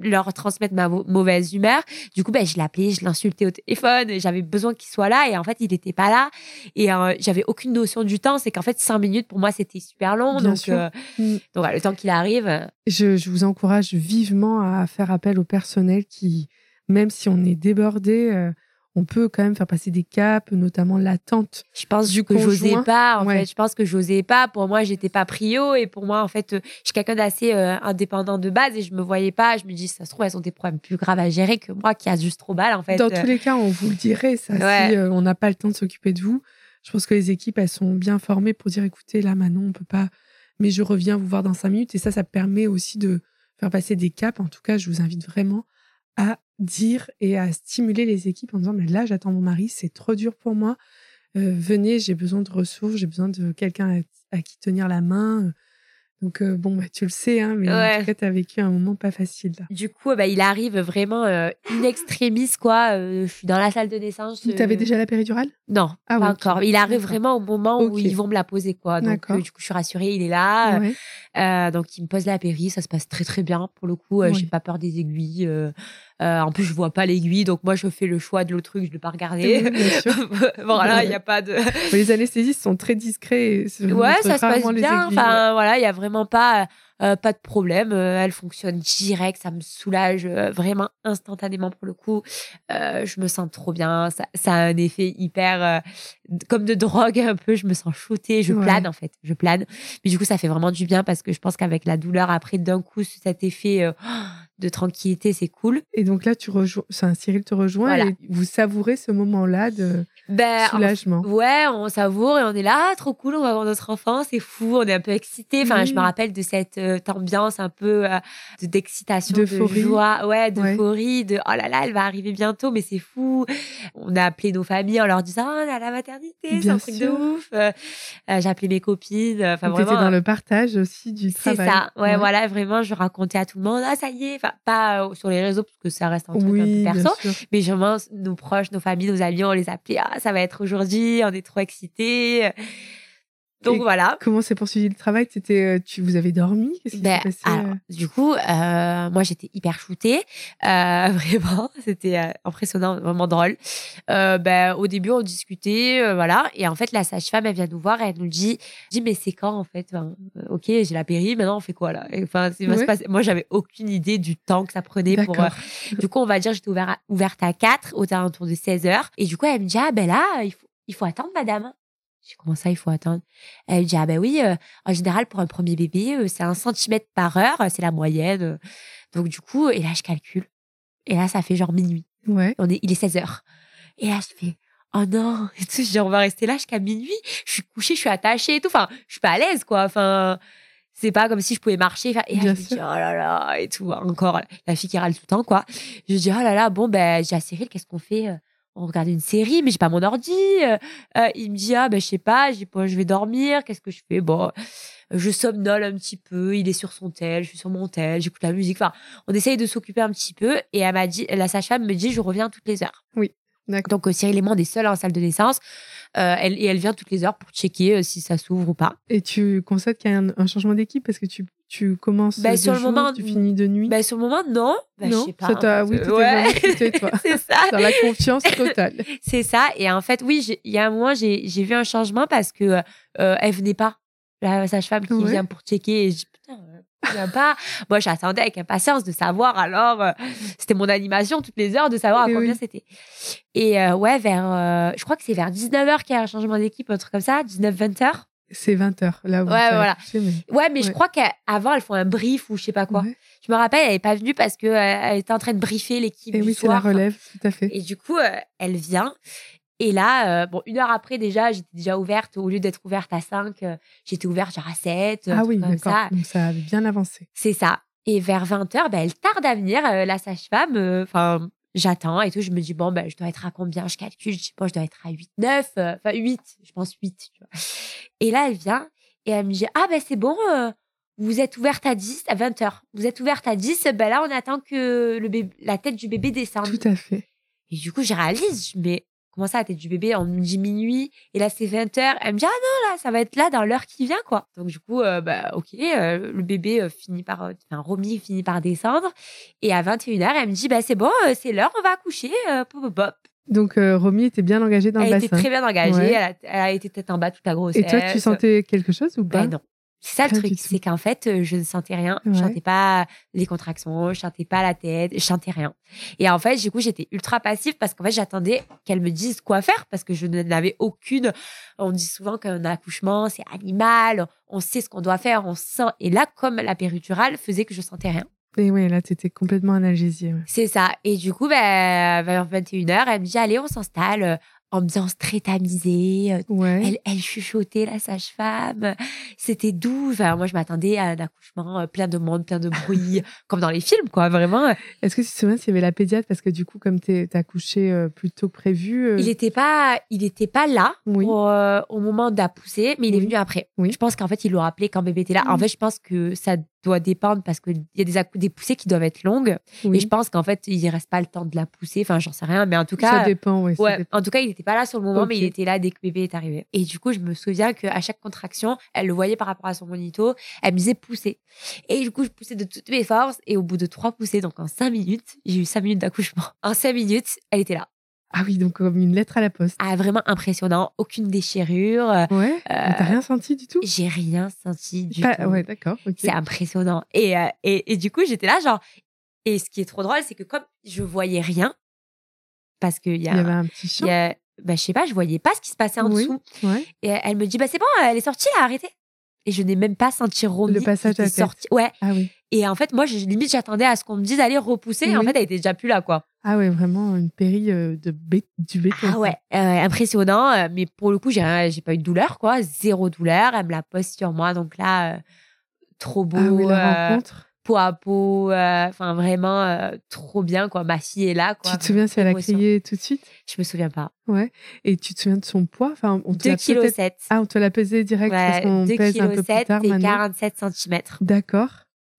leur transmettre ma mau- mauvaise humeur. Du coup, ben, je l'appelais, je l'insultais au téléphone. J'avais besoin qu'il soit là. Et en fait, il était pas là. Et euh, j'avais aucune notion du temps. C'est qu'en fait, cinq minutes, pour moi, c'était super long. Bien donc, euh, Mm. donc, le temps qu'il arrive. euh, Je, je vous encourage vivement à faire appel au personnel qui, même si on est débordé, euh, on peut quand même faire passer des caps, notamment l'attente. Je pense Du que j'osais pas. En Ouais. fait, je pense que j'osais pas. Pour moi, j'étais pas prio. Et pour moi, en fait, euh, je suis quelqu'un d'assez euh, indépendant de base. Et je me voyais pas. Je me dis, ça se trouve, elles ont des problèmes plus graves à gérer que moi qui a juste trop mal, en fait. Dans Euh, tous les cas, on vous le dirait, ça, Ouais. si euh, on n'a pas le temps de s'occuper de vous. Je pense que les équipes, elles sont bien formées pour dire, écoutez, là, Manon, on peut pas, mais je reviens vous voir dans cinq minutes. Et ça, ça permet aussi de faire passer des caps. En tout cas, je vous invite vraiment à dire et à stimuler les équipes en disant, mais là, j'attends mon mari, c'est trop dur pour moi. Euh, venez, j'ai besoin de ressources, j'ai besoin de quelqu'un à, à qui tenir la main. Donc, euh, bon, bah, tu le sais, hein, mais en Ouais. tout cas, tu as vécu un moment pas facile. Là. Du coup, bah, il arrive vraiment euh, in extremis, quoi. Euh, je suis dans la salle de naissance. Tu avais euh, déjà la péridurale? Non, Ah pas encore. Il arrive vraiment au moment où ils vont me la poser, quoi. Donc, du coup, je suis rassurée, il est là. Ouais. Donc, il me pose la péri, ça se passe très très bien. Pour le coup, Oui. j'ai pas peur des aiguilles. Euh, euh, en plus, je vois pas l'aiguille, donc moi, je fais le choix de l'autre truc, je ne vais pas regarder. *laughs* Voilà, il y a pas de. *laughs* Les anesthésistes sont très discrets. Ouais, ça se passe bien. Enfin, voilà, il y a vraiment pas euh, pas de problème. Euh, elle fonctionne direct, ça me soulage euh, vraiment instantanément pour le coup. Euh, je me sens trop bien. Ça, ça a un effet hyper euh, comme de drogue un peu. Je me sens shootée, je Ouais. plane en fait, je plane. Mais du coup, ça fait vraiment du bien parce que je pense qu'avec la douleur après d'un coup, cet effet euh, de tranquillité, c'est cool. Et donc là, tu rejoins, Cyril te rejoint Voilà. et vous savourez ce moment-là de Ben, en soulagement. Ouais, on savoure et on est là, ah, trop cool, on va voir notre enfant, c'est fou, on est un peu excité. Enfin, je me rappelle de cette euh, ambiance un peu euh, de d'excitation, de joie, ouais, Ouais. d'euphorie, de oh là là, elle va arriver bientôt, mais c'est fou. On a appelé nos familles en leur disant, oh, on à la maternité, c'est un truc de ouf. Euh, euh, J'ai appelé mes copines, euh, enfin vraiment. dans le partage aussi du C'est travail. ça, ouais, voilà, vraiment, je racontais à tout le monde, ah, ça y est, enfin, pas euh, sur les réseaux, parce que ça reste un truc Oui, un peu perso, mais vraiment, nos proches, nos familles, nos amis, on les appelait, ah, ça va être aujourd'hui, on est trop excités. Donc Et voilà. Comment s'est poursuivi le travail? T'étais, euh, tu, Vous avez dormi? Ben, passé alors, euh du coup, euh, moi j'étais hyper shootée, euh, *laughs* vraiment, c'était impressionnant, vraiment drôle. Euh, ben, au début, on discutait, voilà, et en fait, la sage-femme, elle vient nous voir, et elle nous dit, dit mais c'est quand en fait? Enfin, Ok, j'ai la péri, maintenant on fait quoi là? Enfin, Ouais. passer- moi j'avais aucune idée du temps que ça prenait pour. du coup, on va dire, j'étais ouvert à- ouverte à 4, aux alentours de 16 heures, et du coup, elle me dit, ah ben là, il faut, il faut attendre, madame. Je dis, comment ça, il faut attendre? Elle me dit, ah ben oui, euh, en général, pour un premier bébé, euh, c'est un centimètre par heure, euh, c'est la moyenne. Donc, du coup, et là, je calcule. Et là, ça fait genre minuit. Ouais. On est, il est 16 heures. Et là, je fais, oh non, *laughs* et tout, genre, on va rester là jusqu'à minuit. Je suis couchée, je suis attachée et tout. Enfin, je suis pas à l'aise, quoi. Enfin, c'est pas comme si je pouvais marcher. Et là, Bien je me dis, oh là là, et tout. Encore la fille qui râle tout le temps, quoi. Je dis, oh là là, bon, ben, j'ai à Cyril, qu'est-ce qu'on fait On regarde une série, mais j'ai pas mon ordi. Euh, euh, il me dit, ah, ben, je sais pas, j'ai pas, je vais dormir, qu'est-ce que je fais? Bon, je somnole un petit peu, il est sur son tel, je suis sur mon tel, j'écoute la musique. Enfin, on essaye de s'occuper un petit peu. Et elle m'a dit, la sage-femme me dit, je reviens toutes les heures. D'accord. Donc, euh, Cyril et moi, on est seuls en salle de naissance. Euh, elle, et elle vient toutes les heures pour checker euh, si ça s'ouvre ou pas. Et tu constates qu'il y a un, un changement d'équipe parce que tu, tu commences Bah, de sur le jour, moment, tu finis de nuit. Ben, sur le moment, non. Ben, non, je sais pas. ça t'a, en oui, Ouais. vraiment quitté, toi. *laughs* c'est ça. Dans la confiance totale. *laughs* C'est ça. Et en fait, oui, il y a un moment, j'ai j'ai vu un changement parce que euh, elle venait pas. La sage-femme qui Ouais. vient pour checker. Et je dis, putain, euh, elle vient pas. *laughs* Moi, j'attendais avec impatience de savoir. Alors, euh, c'était mon animation toutes les heures de savoir à combien oui. c'était. Et euh, ouais, vers, euh, je crois que c'est vers 19h qu'il y a un changement d'équipe, un truc comme ça, 19-20h. C'est 20h, là où Ouais, voilà. mais- Ouais, mais je crois qu'avant, elles font un brief ou je sais pas quoi. Ouais. Je me rappelle, elle n'est pas venue parce qu'elle elle était en train de briefer l'équipe Et du oui, c'est la relève, tout à fait. Et du coup, euh, elle vient. Et là, euh, bon, une heure après, déjà, j'étais déjà ouverte. Au lieu d'être ouverte à 5, euh, j'étais ouverte genre à 7. Ah oui, d'accord. ça. Donc ça a bien avancé. C'est ça. Et vers 20h, ben, elle tarde à venir, euh, la sage-femme. euh, Enfin, j'attends et tout. Je me dis, bon, ben, je dois être à combien? Je calcule, je sais pas, je dois être à 8, 9, euh, enfin 8, je pense 8. Tu vois. Et là, elle vient et elle me dit, ah ben c'est bon, euh, vous êtes ouverte à 10, à 20h. Vous êtes ouverte à 10, ben là, on attend que le bébé, la tête du bébé descende. Tout à fait. Et du coup, je réalise, mais comment ça, la tête du bébé On me dit minuit, et là, c'est 20h. Elle me dit, ah non, là, ça va être là dans l'heure qui vient, quoi. Donc, du coup, euh, bah, ok, euh, le bébé euh, finit par, enfin, Romy finit par descendre. Et à 21h, elle me dit, bah, c'est bon, c'est l'heure, on va accoucher. euh, pop, pop. Donc Romy était bien engagée dans Elle le était bassin. très bien engagée, Ouais. elle, a, elle a été tête en bas toute la grossesse. Et toi, tu sentais quelque chose ou pas? Ben non. C'est ça le truc, c'est qu'en fait, euh, je ne sentais rien. Je Ouais. sentais pas les contractions, je sentais pas la tête, je sentais rien. Et en fait, du coup, j'étais ultra passive parce qu'en fait, j'attendais qu'elle me dise quoi faire parce que je n'avais aucune. On dit souvent qu'un accouchement, c'est animal, on sait ce qu'on doit faire, on sent. Et là, comme la péridurale faisait que je sentais rien. Et ouais, là, t'étais complètement analgésiée. ouais. C'est ça. Et du coup, ben, vers 21h, elle me dit, allez, on s'installe. Euh, Ambiance très tamisée, euh, Ouais. elle, elle chuchotait, la sage-femme. C'était doux. Enfin, moi, je m'attendais à un accouchement euh, plein de monde, plein de bruit, *laughs* comme dans les films, quoi. Vraiment. Est-ce que tu te souviens s'il y avait la pédiatre? Parce que du coup, comme t'es- t'as accouché euh, plus tôt que prévu. euh, Il n'était pas, il était pas là Oui. pour, euh, au moment de la poussée, mais il est venu après. Oui. Je pense qu'en fait, il l'a rappelé quand bébé était là. En fait, je pense que ça doit dépendre parce qu'il y a des, des poussées qui doivent être longues. oui. Et je pense qu'en fait, il ne reste pas le temps de la pousser. Enfin, j'en sais rien. Mais en tout ça cas, ouais. ça dépend. en tout cas, il n'était pas là sur le moment, mais il était là dès que bébé est arrivé. Et du coup, je me souviens qu'à chaque contraction, elle le voyait par rapport à son monito, elle me disait pousser. Et du coup, je poussais de toutes mes forces. Et au bout de trois poussées, donc en cinq minutes, j'ai eu cinq minutes d'accouchement. En cinq minutes, elle était là. Ah oui, donc comme une lettre à la poste. Ah, vraiment impressionnant. Aucune déchirure. Euh, Ouais. T'as rien senti du tout? J'ai rien senti du Pas- tout. Ouais, d'accord. ok. C'est impressionnant. Et, euh, et, et du coup, j'étais là, genre. Et ce qui est trop drôle, c'est que comme je voyais rien, parce qu'il y Il y a. avait un petit y a- bah, je sais pas, je voyais pas ce qui se passait en Oui. dessous. Ouais. Et elle me dit, bah c'est bon, elle est sortie, là, arrêtez. Et je n'ai même pas senti Romy. Le passage à sortie. Ouais. Ah oui. Et en fait, moi, je- limite, j'attendais à ce qu'on me dise d'aller repousser. Et en fait, elle était déjà plus là, quoi. Ah ouais, vraiment une péri euh, de bé- du béton. Ah ouais, euh, impressionnant. euh, Mais pour le coup, j'ai j'ai pas eu de douleur, quoi. Zéro douleur. Elle me la pose sur moi. Donc là, euh, trop beau. Ah oui, la euh, rencontre. peau à peau. Enfin, vraiment, trop bien, quoi. Ma fille est là, quoi. Tu te souviens si elle a crié tout de suite? Je me souviens pas. Ouais. Et tu te souviens de son poids? Enfin, on te 2 l'a kg peut-être- 7. Ah, on te l'a pesé direct parce Ouais, qu'on 2 pèse un peu kg plus 7 tard et maintenant. 47 cm. D'accord.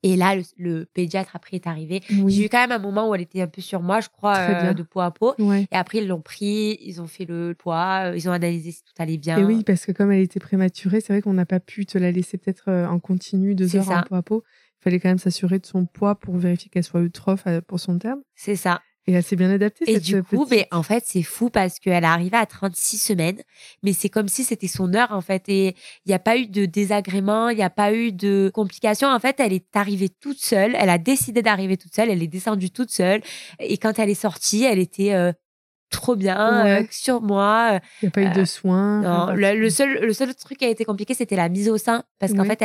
Et là, le, le pédiatre après est arrivé. J'ai eu quand même un moment où elle était un peu sur moi, je crois, euh, de peau à peau. Ouais. Et après, ils l'ont pris, ils ont fait le poids, euh, ils ont analysé si tout allait bien. Et oui, parce que comme elle était prématurée, c'est vrai qu'on n'a pas pu te la laisser peut-être euh, en continu deux heures en peau à peau. Il fallait quand même s'assurer de son poids pour vérifier qu'elle soit eutrophe pour son terme. C'est ça. Et elle s'est bien adaptée. Et cette du coup, petite. mais en fait, c'est fou parce qu'elle est arrivée à 36 semaines, mais c'est comme si c'était son heure, en fait. Et il n'y a pas eu de désagrément, il n'y a pas eu de complications. En fait, elle est arrivée toute seule, elle a décidé d'arriver toute seule, elle est descendue toute seule. Et quand elle est sortie, elle était euh, trop bien euh, sur moi. Il n'y a pas eu de soins. Non, le, seul, le seul truc qui a été compliqué, c'était la mise au sein. Parce qu'en fait,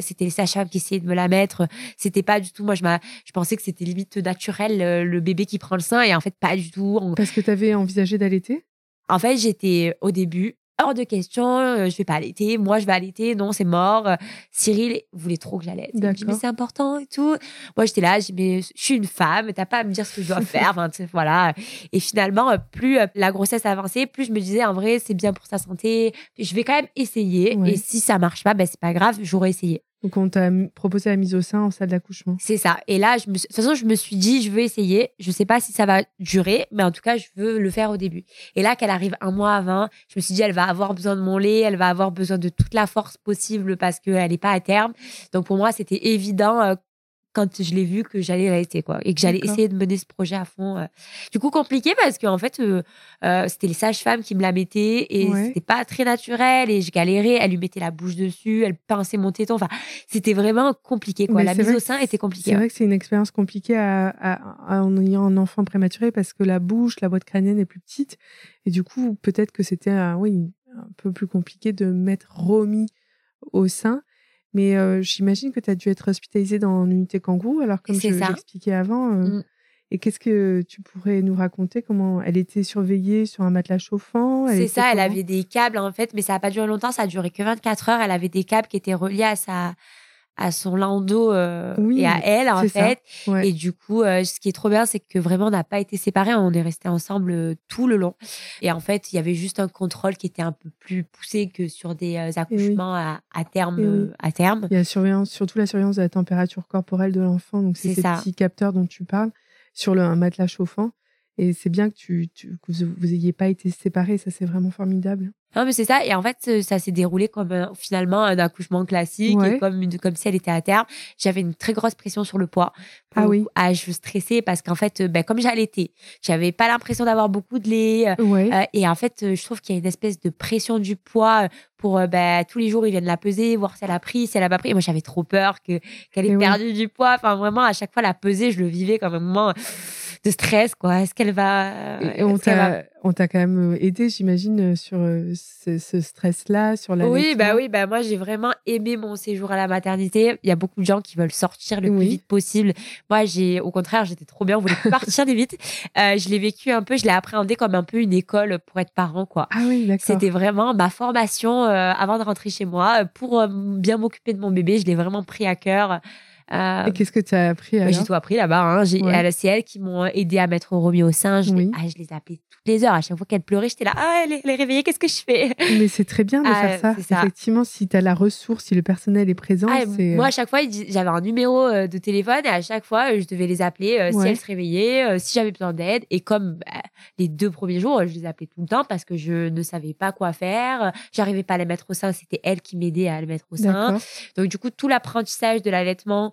c'était les sages-femmes qui essayaient de me la mettre. C'était pas du tout. Moi, je, je pensais que c'était limite naturel, le, bébé qui prend le sein. Et en fait, pas du tout. Parce que tu avais envisagé d'allaiter? En fait, j'étais au début hors de question, euh, je vais pas allaiter, moi je vais allaiter, non, c'est mort. Euh, Cyril voulait trop que j'allaite. Il me dit, mais c'est important et tout. Moi, j'étais là, je mais je suis une femme, t'as pas à me dire ce que je dois *laughs* faire. voilà. Et finalement, euh, plus la grossesse avançait, plus je me disais, en vrai, c'est bien pour sa santé. Je vais quand même essayer. Et si ça marche pas, ben, c'est pas grave, j'aurais essayé. Donc, on t'a proposé la mise au sein en salle d'accouchement. C'est ça. Et là, je me... de toute façon, je me suis dit, je veux essayer. Je sais pas si ça va durer, mais en tout cas, je veux le faire au début. Et là, qu'elle arrive un mois avant, je me suis dit, elle va avoir besoin de mon lait, elle va avoir besoin de toute la force possible parce qu'elle n'est pas à terme. Donc, pour moi, c'était évident euh, quand je l'ai vu que j'allais l'arrêter quoi et que j'allais essayer de mener ce projet à fond euh. du coup compliqué parce qu'en fait euh, euh, c'était les sages-femmes qui me la mettaient et c'était pas très naturel et je galérais elle lui mettait la bouche dessus elle pinçait mon téton enfin c'était vraiment compliqué quoi. La mise au sein était compliquée c'est vrai que c'est une expérience compliquée à, en ayant un enfant prématuré parce que la bouche la boîte crânienne est plus petite et du coup peut-être que c'était oui un peu plus compliqué de mettre remis au sein mais j'imagine que tu as dû être hospitalisée dans l'unité kangourou, alors comme je l'expliquais avant. Mmh. Et qu'est-ce que tu pourrais nous raconter? Comment elle était surveillée sur un matelas chauffant? C'est ça, elle avait des câbles en fait, mais ça n'a pas duré longtemps, ça a duré que 24 heures. Elle avait des câbles qui étaient reliés à sa, à son landau euh, et à elle en fait. Et du coup, euh, ce qui est trop bien, c'est que vraiment on n'a pas été séparés, on est restés ensemble euh, tout le long. Et en fait, il y avait juste un contrôle qui était un peu plus poussé que sur des accouchements à, à, terme. à terme. Il y a surveillance, surtout la surveillance de la température corporelle de l'enfant. Donc c'est ces petits capteurs dont tu parles sur le, un matelas chauffant. Et c'est bien que, tu, que vous n'ayez pas été séparés, ça c'est vraiment formidable. Non, mais c'est ça. Et en fait, ça s'est déroulé comme finalement un accouchement classique, comme, une, comme si elle était à terme. J'avais une très grosse pression sur le poids. ah oui. Ah, je stressais parce qu'en fait, ben, comme j'allaitais, j'avais pas l'impression d'avoir beaucoup de lait. Euh, euh, et en fait, je trouve qu'il y a une espèce de pression du poids pour ben, tous les jours, ils viennent la peser, voir si elle a pris, si elle a pas pris. Et moi, j'avais trop peur que qu'elle ait perdu du poids. Enfin, vraiment, à chaque fois, la peser, je le vivais comme un moment de stress, quoi. Est-ce qu'elle va. Et on t'a quand même aidé, j'imagine, sur ce, stress-là, sur la. Oui, bah oui, bah moi, j'ai vraiment aimé mon séjour à la maternité. Il y a beaucoup de gens qui veulent sortir le plus vite possible. Moi, j'ai, au contraire, j'étais trop bien, on voulait partir des vite. Euh, je l'ai vécu un peu, je l'ai appréhendé comme un peu une école pour être parent, quoi. Ah oui, d'accord. C'était vraiment ma formation euh, avant de rentrer chez moi pour euh, bien m'occuper de mon bébé. Je l'ai vraiment pris à cœur. Euh, et qu'est-ce que tu as appris J'ai tout appris là-bas. Hein. C'est elles qui m'ont aidé à mettre Romy au sein. Je, les, ah, je les appelais toutes les heures. À chaque fois qu'elle pleurait, j'étais là. Ah, elle est, réveillée, qu'est-ce que je fais? Mais c'est très bien de faire ah, ça. Effectivement, si tu as la ressource, si le personnel est présent. Ah, moi, à chaque fois, j'avais un numéro euh, de téléphone et à chaque fois, je devais les appeler euh, si elles se réveillaient, si j'avais besoin d'aide. Et comme bah, les deux premiers jours, je les appelais tout le temps parce que je ne savais pas quoi faire. J'arrivais pas à les mettre au sein. C'était elle qui m'aidait à les mettre au sein. Donc, du coup, tout l'apprentissage de l'allaitement,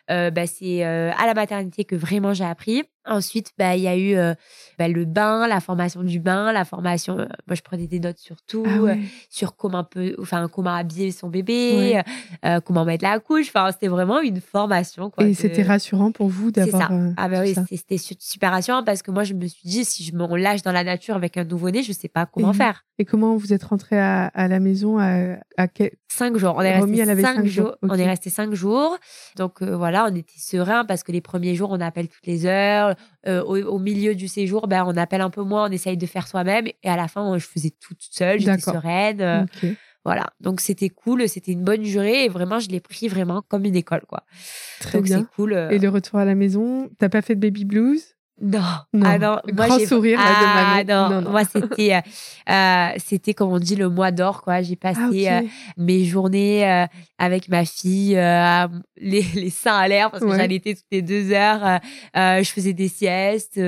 bah, c'est à la maternité que vraiment j'ai appris. Ensuite, bah, il y a eu bah, le bain, la formation du bain, la formation. moi, je prenais des notes sur tout, ah sur comment enfin, comment habiller son bébé, comment mettre la couche. Enfin, c'était vraiment une formation. Quoi, Et c'était rassurant pour vous d'avoir. ça. ah bah oui, c'était super rassurant parce que moi, je me suis dit, si je me lâche dans la nature avec un nouveau-né, je sais pas comment faire. Et comment vous êtes rentré à, à la maison à, à quel... Cinq jours. On est resté cinq, jours. On est resté cinq jours. Donc voilà, on était serein parce que les premiers jours, on appelle toutes les heures. Euh, au, milieu du séjour, ben, on appelle un peu moins, on essaye de faire soi-même. Et à la fin, je faisais tout seule, j'étais sereine. Euh, voilà, donc c'était cool, c'était une bonne jurée et vraiment, je l'ai pris vraiment comme une école, quoi. Très donc c'est cool. Euh. Et le retour à la maison, t'as pas fait de baby blues? Non. Ah non. Grand sourire ah, de non. Moi, c'était, euh, euh, c'était comme on dit le mois d'or, quoi. J'ai passé ah, euh, mes journées euh, avec ma fille, *laughs* les, les seins à l'air parce que ouais. toutes les deux heures. je faisais des siestes.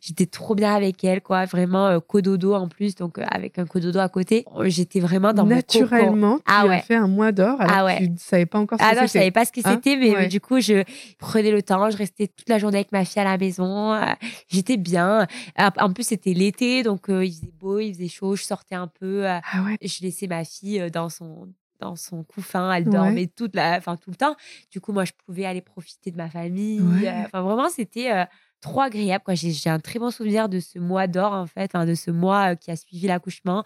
j'étais trop bien avec elle, quoi. Vraiment cododo en plus, donc avec un cododo à côté. J'étais vraiment dans Naturellement, mon tu ah, as fait un mois d'or. ah ouais. Tu savais pas encore ce ah que non, je savais pas ce que hein? c'était, mais du coup, je prenais le temps. Je restais toute la journée avec ma fille à la maison *laughs* j'étais bien. En plus, c'était l'été, donc euh, il faisait beau, il faisait chaud, je sortais un peu. Euh, ah ouais. Je laissais ma fille euh, dans son dans son couffin, elle dormait toute la, enfin tout le temps. Du coup, moi, je pouvais aller profiter de ma famille. Enfin, vraiment, c'était trop agréable. Quoi. J'ai, j'ai un très bon souvenir de ce mois d'or, en fait, hein, de ce mois euh, qui a suivi l'accouchement.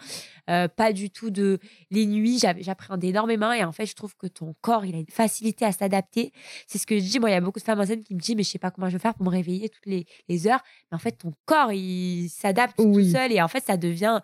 Euh, pas du tout de les nuits. j'appréhendais énormément. Et en fait, je trouve que ton corps, il a une facilité à s'adapter. C'est ce que je dis. Moi, il y a beaucoup de femmes enceintes qui me disent, mais je sais pas comment je vais faire pour me réveiller toutes les, les heures. Mais en fait, ton corps, il s'adapte tout seul. Et en fait, ça devient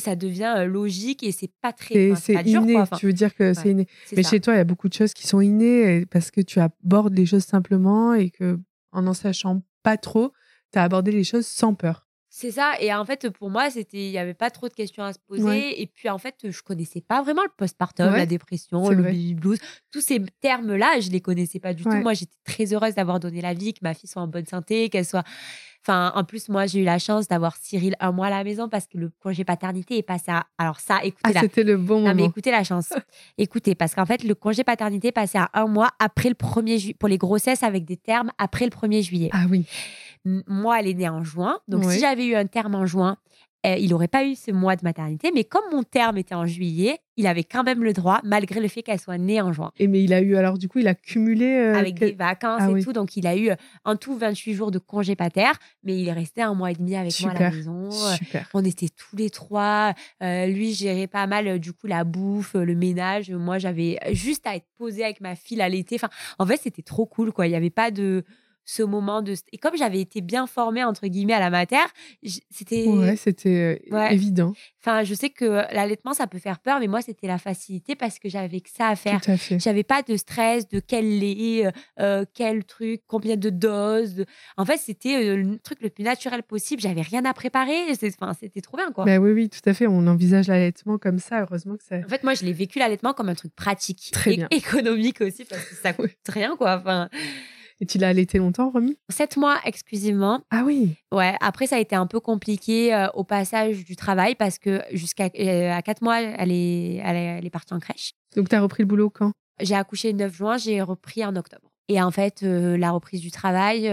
ça devient logique et c'est pas très c'est inné tu veux dire que c'est inné mais chez toi il y a beaucoup de choses qui sont innées parce que tu abordes les choses simplement et que en en sachant pas trop tu as abordé les choses sans peur. C'est ça et en fait pour moi c'était il y avait pas trop de questions à se poser et puis en fait je connaissais pas vraiment le postpartum la dépression le baby blues. Tous ces termes là je les connaissais pas du tout. Moi j'étais très heureuse d'avoir donné la vie que ma fille soit en bonne santé qu'elle soit Enfin, en plus, moi, j'ai eu la chance d'avoir Cyril un mois à la maison parce que le congé paternité est passé à. Alors, ça, écoutez. Ah, c'était le bon moment. mais écoutez la chance. *laughs* écoutez, parce qu'en fait, le congé paternité est passé à un mois après le 1er juillet. Pour les grossesses avec des termes après le 1er juillet. Ah oui. Moi, elle est née en juin. Donc, si j'avais eu un terme en juin, euh, il n'aurait pas eu ce mois de maternité, mais comme mon terme était en juillet, il avait quand même le droit, malgré le fait qu'elle soit née en juin. Et mais il a eu, alors du coup, il a cumulé. Euh, Avec des vacances ah et tout, donc il a eu euh, en tout 28 jours de congé pater, mais il est resté un mois et demi avec moi à la maison. Super. On était tous les trois. lui gérait pas mal, du coup, la bouffe, le ménage. Moi, j'avais juste à être posée avec ma fille à l'été. Enfin, en fait, c'était trop cool, quoi. Il n'y avait pas de ce moment de et comme j'avais été bien formée entre guillemets à la mater c'était ouais c'était euh, évident. Enfin je sais que l'allaitement ça peut faire peur mais moi c'était la facilité parce que j'avais que ça à faire. J'avais pas de stress de quel lait euh, euh, quel truc combien de doses en fait c'était le truc le plus naturel possible. J'avais rien à préparer enfin c'était trop bien quoi. Bah oui oui tout à fait on envisage l'allaitement comme ça heureusement que ça en fait moi je l'ai vécu l'allaitement comme un truc pratique Très et bien. *laughs* économique aussi parce que ça coûte rien quoi enfin et tu l'as allaité longtemps, Romy? Sept mois exclusivement. Ah oui Ouais, après, ça a été un peu compliqué euh, au passage du travail parce que jusqu'à euh, à quatre mois, elle est, elle est, partie en crèche. Donc, tu as repris le boulot quand? J'ai accouché le 9 juin, j'ai repris en octobre. Et en fait, euh, la reprise du travail,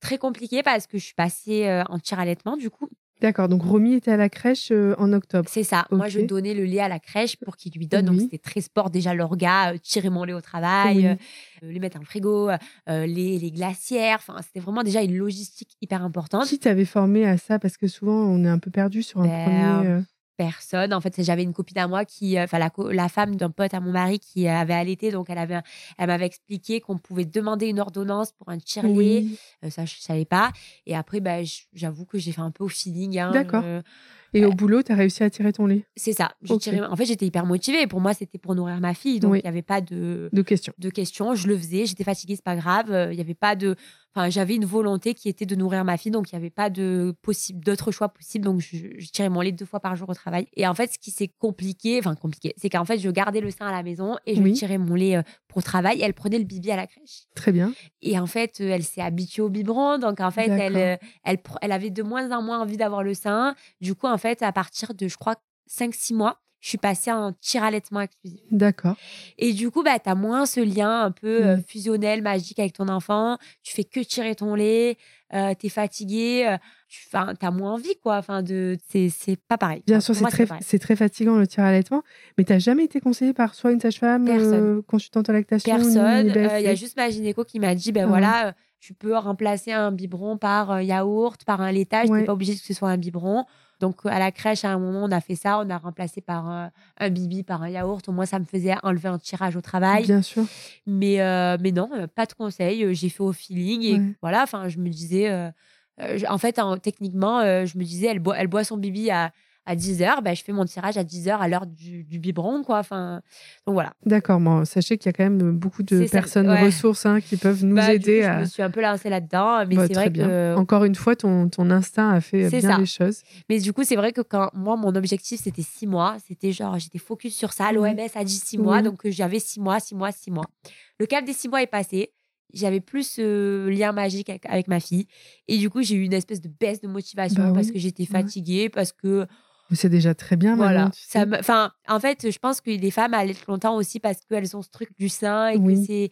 très compliquée parce que je suis passée en tir allaitement, du coup. D'accord, donc Romy était à la crèche euh, en octobre. C'est ça. Moi, je donnais le lait à la crèche pour qu'il lui donne. Donc, c'était très sport déjà l'orga, euh, tirer mon lait au travail, euh, les mettre dans le frigo, les, les, glacières. Enfin, c'était vraiment déjà une logistique hyper importante. Qui t'avait formé à ça? Parce que souvent, on est un peu perdu sur un ben, premier personne. En fait, j'avais une copine à moi qui, euh, enfin, la, la, femme d'un pote à mon mari qui avait allaité, donc elle avait, elle m'avait expliqué qu'on pouvait demander une ordonnance pour un tire-lait. Oui. Euh, ça, je savais pas. Et après, bah, j'avoue que j'ai fait un peu au feeling. Hein, D'accord. Et au boulot, tu as réussi à tirer ton lait C'est ça. En fait, j'étais hyper motivée. Pour moi, c'était pour nourrir ma fille. Donc, il n'y avait pas de... de questions. De questions. Je le faisais. J'étais fatiguée, c'est pas grave. Euh, il n'y avait pas de. Enfin, j'avais une volonté qui était de nourrir ma fille. Donc, il n'y avait pas de possible, d'autres choix possibles. Donc, je, tirais mon lait deux fois par jour au travail. Et en fait, ce qui s'est compliqué, enfin, compliqué, c'est qu'en fait, je gardais le sein à la maison et je tirais mon lait euh, pour travail. Elle prenait le bibi à la crèche. Très bien. Et en fait, euh, elle s'est habituée au biberon. Donc, en fait, elle, elle, elle avait de moins en moins envie d'avoir le sein. Du coup, en fait, à partir de de, je crois, 5-6 mois, je suis passée en tir allaitement exclusif. D'accord. Et du coup, bah, tu as moins ce lien un peu euh, mm. fusionnel, magique avec ton enfant. Tu fais que tirer ton lait, euh, tu es fatigué, euh, tu as moins envie, quoi. Enfin, de, c'est pas pareil. Bien sûr, c'est très, c'est très fatigant le tir allaitement. Mais tu jamais été conseillé par soit une sage-femme, euh, consultante en lactation Personne. Il y a juste ma gynéco qui m'a dit, ben ah voilà, tu peux remplacer un biberon par yaourt, par un laitage. Tu n'es pas obligé que ce soit un biberon. Donc, à la crèche, à un moment, on a fait ça. On a remplacé par un, bibi, par un yaourt. Au moins, ça me faisait enlever un tirage au travail. Bien sûr. Mais, euh, mais non, euh, pas de conseil. J'ai fait au feeling. Et voilà, enfin, je me disais. Euh, en fait, techniquement, je me disais, elle boit, elle boit son bibi à à 10h, bah, je fais mon tirage à 10h à l'heure du, du, biberon. Quoi. Enfin, donc voilà. D'accord, bon, sachez qu'il y a quand même beaucoup de personnes ressources hein, qui peuvent nous bah, aider. à... Je me suis un peu lancée là-dedans, mais c'est vrai que... Encore une fois, ton, ton instinct a fait bien les choses. Mais du coup, c'est vrai que quand moi, mon objectif, c'était 6 mois. C'était genre, j'étais focus sur ça. L'OMS a dit 6 mois, donc euh, j'avais 6 mois, 6 mois, 6 mois. Le cap des 6 mois est passé j'avais plus ce lien magique avec, ma fille. Et du coup, j'ai eu une espèce de baisse de motivation bah parce que j'étais fatiguée, parce que c'est déjà très bien. Voilà. Enfin, en fait, je pense que les femmes allaitent longtemps aussi parce qu'elles ont ce truc du sein et que c'est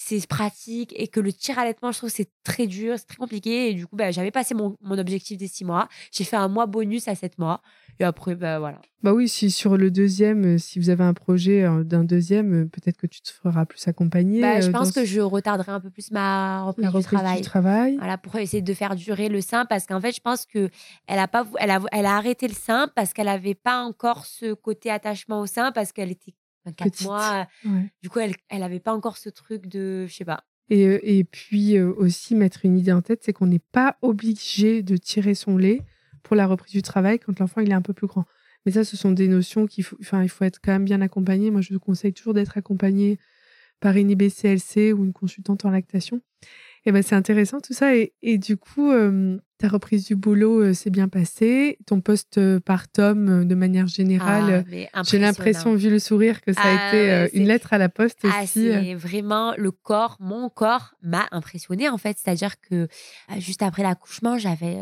c'est pratique et que le tir allaitement, je trouve c'est très dur, c'est très compliqué. Et du coup, bah, j'avais passé mon, mon objectif des six mois. J'ai fait un mois bonus à sept mois. Et après, bah, voilà. Bah oui, si sur le deuxième, euh, si vous avez un projet euh, d'un deuxième, euh, peut-être que tu te feras plus accompagner. Bah, je pense que je retarderai un peu plus ma reprise, la reprise du travail. Du travail. Voilà, pour essayer de faire durer le sein parce qu'en fait, je pense que elle a pas, elle a, elle a arrêté le sein parce qu'elle avait pas encore ce côté attachement au sein parce qu'elle était 4 mois. Du coup, elle, elle avait pas encore ce truc de, je sais pas. Et, et puis aussi mettre une idée en tête, c'est qu'on n'est pas obligé de tirer son lait pour la reprise du travail quand l'enfant il est un peu plus grand. Mais ça, ce sont des notions qu'il faut, enfin, il faut être quand même bien accompagné. Moi, je vous conseille toujours d'être accompagné par une IBCLC ou une consultante en lactation. Et ben, c'est intéressant tout ça. Et, et du coup, ta reprise du boulot euh, s'est bien passée. Ton poste euh, par Tom, euh, de manière générale, ah, j'ai l'impression, vu le sourire, que ça a ah, été une lettre à la poste ah, aussi. Vraiment le corps, mon corps m'a impressionné en fait. C'est-à-dire que juste après l'accouchement, j'avais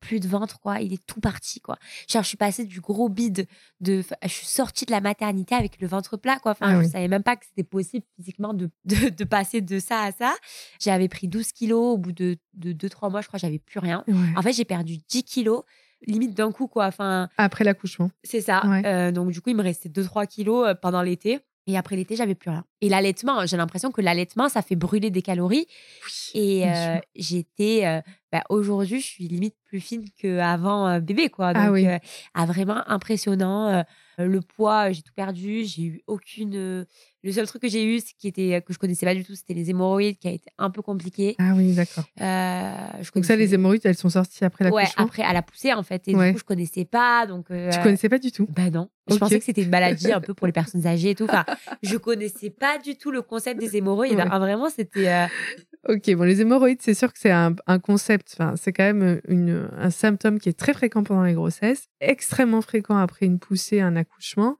plus de ventre, quoi. Il est tout parti, quoi. Genre, je suis passée du gros bide de, je suis sortie de la maternité avec le ventre plat, quoi. Enfin, je savais même pas que c'était possible physiquement *laughs* de, de, passer de ça à ça. J'avais pris 12 kilos au bout de 2-3 mois, je crois, j'avais plus rien. En fait, j'ai perdu 10 kilos limite d'un coup quoi. Enfin après l'accouchement. c'est ça. Euh, donc du coup il me restait 2-3 kilos euh, pendant l'été. Et après l'été j'avais plus rien. Et l'allaitement j'ai l'impression que l'allaitement ça fait brûler des calories. Et euh, j'étais bah, aujourd'hui je suis limite plus fine qu'avant bébé quoi ah donc ah oui. vraiment impressionnant le poids j'ai tout perdu j'ai eu aucune le seul truc que j'ai eu, qui était que je connaissais pas du tout, c'était les hémorroïdes, qui a été un peu compliqué. Ah oui, d'accord. Euh, donc ça, les hémorroïdes, elles sont sorties après l'accouchement? Ouais, après à la poussée en fait. Et du coup, je connaissais pas. Donc. Euh, tu connaissais pas du tout? Bah non. Je pensais que c'était une maladie un peu pour les personnes âgées et tout. Enfin, *laughs* je connaissais pas du tout le concept des hémorroïdes. vraiment, c'était. Euh, ok, bon, les hémorroïdes, c'est sûr que c'est un, un, concept, c'est quand même une, un symptôme qui est très fréquent pendant les grossesses, extrêmement fréquent après une poussée, un accouchement.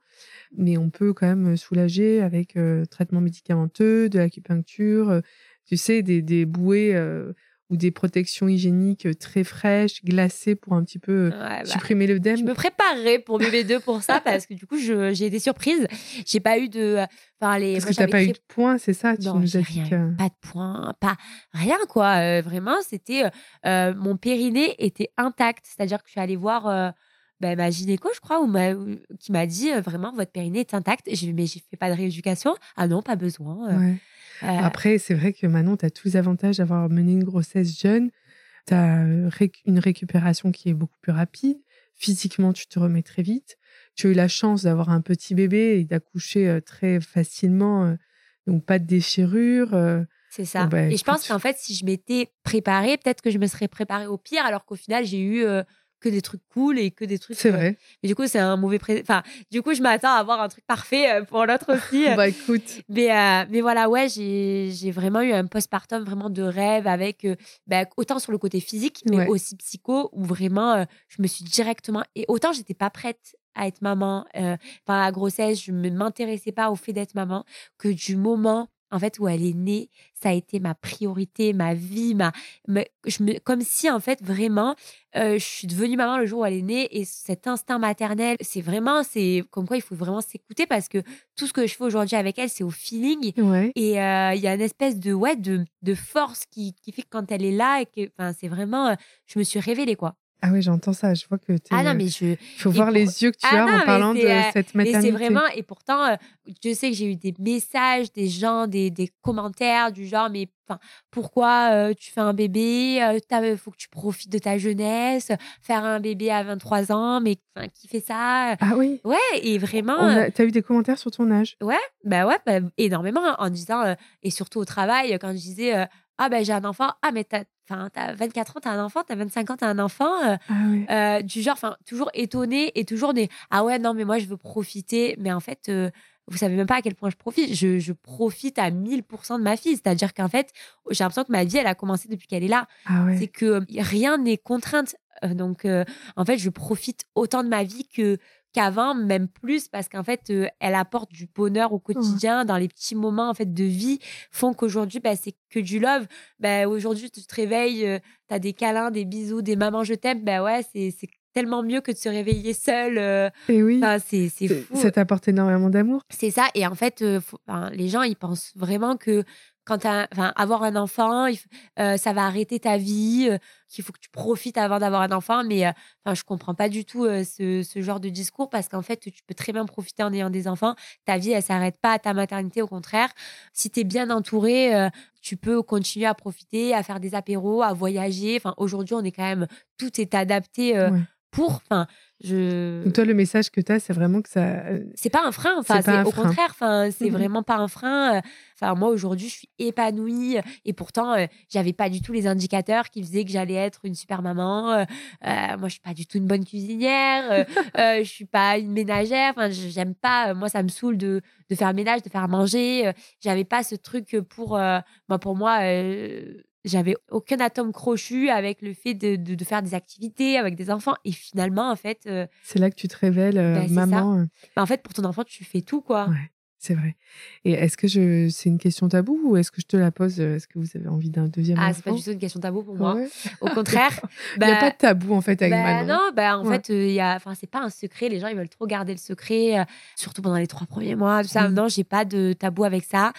Mais on peut quand même soulager avec euh, traitement médicamenteux, de l'acupuncture, euh, tu sais, des, bouées euh, ou des protections hygiéniques très fraîches, glacées pour un petit peu bah, supprimer l'œdème. Je me préparerai pour bébé 2 pour ça *laughs* parce que du coup, j'ai été surprise. J'ai pas eu de. Enfin, les, parce que t'as pas eu de points, c'est ça tu nous as Pas de points, pas rien quoi. vraiment, c'était mon périnée était intact, c'est-à-dire que je suis allée voir bah, ma gynéco, je crois, ou qui m'a dit vraiment votre périnée est intacte. J'ai mais j'ai fait pas de rééducation. Ah non, pas besoin. Euh, Après, c'est vrai que Manon, tu as tous les avantages d'avoir mené une grossesse jeune. Tu as une récupération qui est beaucoup plus rapide. Physiquement, tu te remets très vite. Tu as eu la chance d'avoir un petit bébé et d'accoucher très facilement. donc, pas de déchirure. C'est ça. Bah, et je pense qu'en fait, si je m'étais préparée, peut-être que je me serais préparée au pire, alors qu'au final, j'ai eu que des trucs cool et que des trucs. C'est vrai. Mais du coup, c'est un mauvais pré... Enfin, du coup, je m'attends à avoir un truc parfait euh, pour l'autre aussi. *laughs* bah écoute. Mais, euh, mais voilà, ouais, j'ai vraiment eu un postpartum vraiment de rêve avec euh, bah, autant sur le côté physique, mais aussi psycho, où vraiment, je me suis directement. Et autant, j'étais pas prête à être maman. Euh, la grossesse, je ne m'intéressais pas au fait d'être maman, que du moment en fait, où elle est née, ça a été ma priorité, ma vie, ma, je me, comme si, en fait, vraiment, euh, je suis devenue maman le jour où elle est née et cet instinct maternel, c'est vraiment, c'est comme quoi il faut vraiment s'écouter parce que tout ce que je fais aujourd'hui avec elle, c'est au feeling. Et euh, il y a une espèce de, ouais, de, de force qui, qui fait que quand elle est là et que, enfin, c'est vraiment, euh, je me suis révélée, quoi. Ah oui, j'entends ça. Je vois que tu. Ah non, mais je. Il faut voir les yeux que tu ah as en parlant de euh, cette maternité. c'est vraiment. Et pourtant, euh, je sais que j'ai eu des messages, des gens, des, des commentaires du genre, mais pourquoi euh, tu fais un bébé Il faut que tu profites de ta jeunesse. Faire un bébé à 23 ans, mais qui fait ça Ah oui. Ouais, et vraiment. Tu as eu des commentaires sur ton âge? Ouais, bah ouais, bah, énormément. En disant, et surtout au travail, quand je disais ah ben j'ai un enfant, ah mais t'as, as 24 ans, t'as un enfant, t'as 25 ans, t'as un enfant, euh, ah euh, du genre, enfin toujours étonné et toujours des, ah ouais non mais moi je veux profiter, mais en fait euh, vous savez même pas à quel point je profite, je, je profite à 1000% de ma fille, c'est-à-dire qu'en fait j'ai l'impression que ma vie elle a commencé depuis qu'elle est là, ah c'est que rien n'est contrainte, donc en fait je profite autant de ma vie que qu'avant, même plus, parce qu'en fait, euh, elle apporte du bonheur au quotidien, dans les petits moments en fait de vie, font qu'aujourd'hui, bah, c'est que du love. Bah, aujourd'hui, tu te réveilles, euh, tu as des câlins, des bisous, des mamans, je t'aime. Bah ouais, c'est tellement mieux que de se réveiller seul. Euh, et oui. c'est fou. Ça t'apporte énormément d'amour. C'est ça. Et en fait, les gens, ils pensent vraiment que quand enfin, avoir un enfant, ça va arrêter ta vie, qu'il faut que tu profites avant d'avoir un enfant. Mais enfin, je comprends pas du tout ce, ce, genre de discours parce qu'en fait, tu peux très bien profiter en ayant des enfants. Ta vie, elle s'arrête pas à ta maternité, au contraire. Si tu es bien entouré, tu peux continuer à profiter, à faire des apéros, à voyager. Enfin, aujourd'hui, on est quand même, tout est adapté pour. Enfin, je... toi, le message que tu as, c'est vraiment que ça. Euh, c'est pas un frein. Enfin, c'est au contraire. Enfin, c'est mmh vraiment pas un frein. Euh, enfin, moi, aujourd'hui, je suis épanouie. Et pourtant, euh, j'avais pas du tout les indicateurs qui faisaient que j'allais être une super maman. moi, je suis pas du tout une bonne cuisinière. *laughs* je suis pas une ménagère. Enfin, j'aime pas. moi, ça me saoule de, de faire ménage, de faire manger. j'avais pas ce truc pour. moi, pour moi j'avais aucun atome crochu avec le fait de, de, faire des activités avec des enfants. Et finalement, en fait. Euh, c'est là que tu te révèles, euh, bah, maman. Euh. Bah, en fait, pour ton enfant, tu fais tout, quoi. Ouais. C'est vrai. Et est-ce que je... c'est une question tabou ou est-ce que je te la pose Est-ce que vous avez envie d'un deuxième ah, enfant Ah, c'est pas du tout une question tabou pour moi. Au *laughs* contraire. il n'y a pas de tabou en fait avec bah, Manon. Non, bah, en fait, il y a... enfin, c'est pas un secret. Les gens, ils veulent trop garder le secret, surtout pendant les trois premiers mois. Tout ça. Non, j'ai pas de tabou avec ça.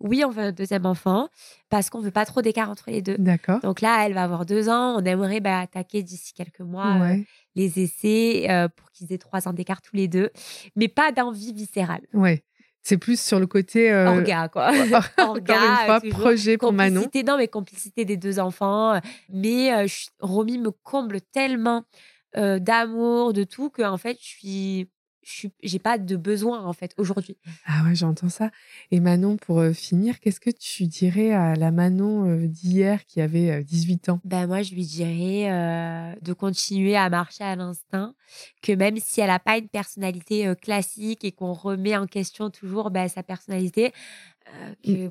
Oui, on veut un deuxième enfant parce qu'on veut pas trop d'écart entre les deux. D'accord. Donc là, elle va avoir deux ans. On aimerait bah, attaquer d'ici quelques mois les essais pour qu'ils aient trois ans d'écart tous les deux, mais pas d'envie viscérale. Ouais. C'est plus sur le côté. Euh... Orga, quoi. *laughs* Orga, projet pour Manon. Non, mais complicité des deux enfants. Mais euh, Romy me comble tellement euh, d'amour, de tout, que en fait, je suis j'ai pas de besoin en fait aujourd'hui. Ah ouais, j'entends ça. Et Manon, pour euh, finir, qu'est-ce que tu dirais à la Manon euh, d'hier qui avait 18 euh, ans? Ben moi, je lui dirais de continuer à marcher à l'instinct, que même si elle n'a pas une personnalité classique et qu'on remet en question toujours ben, sa personnalité.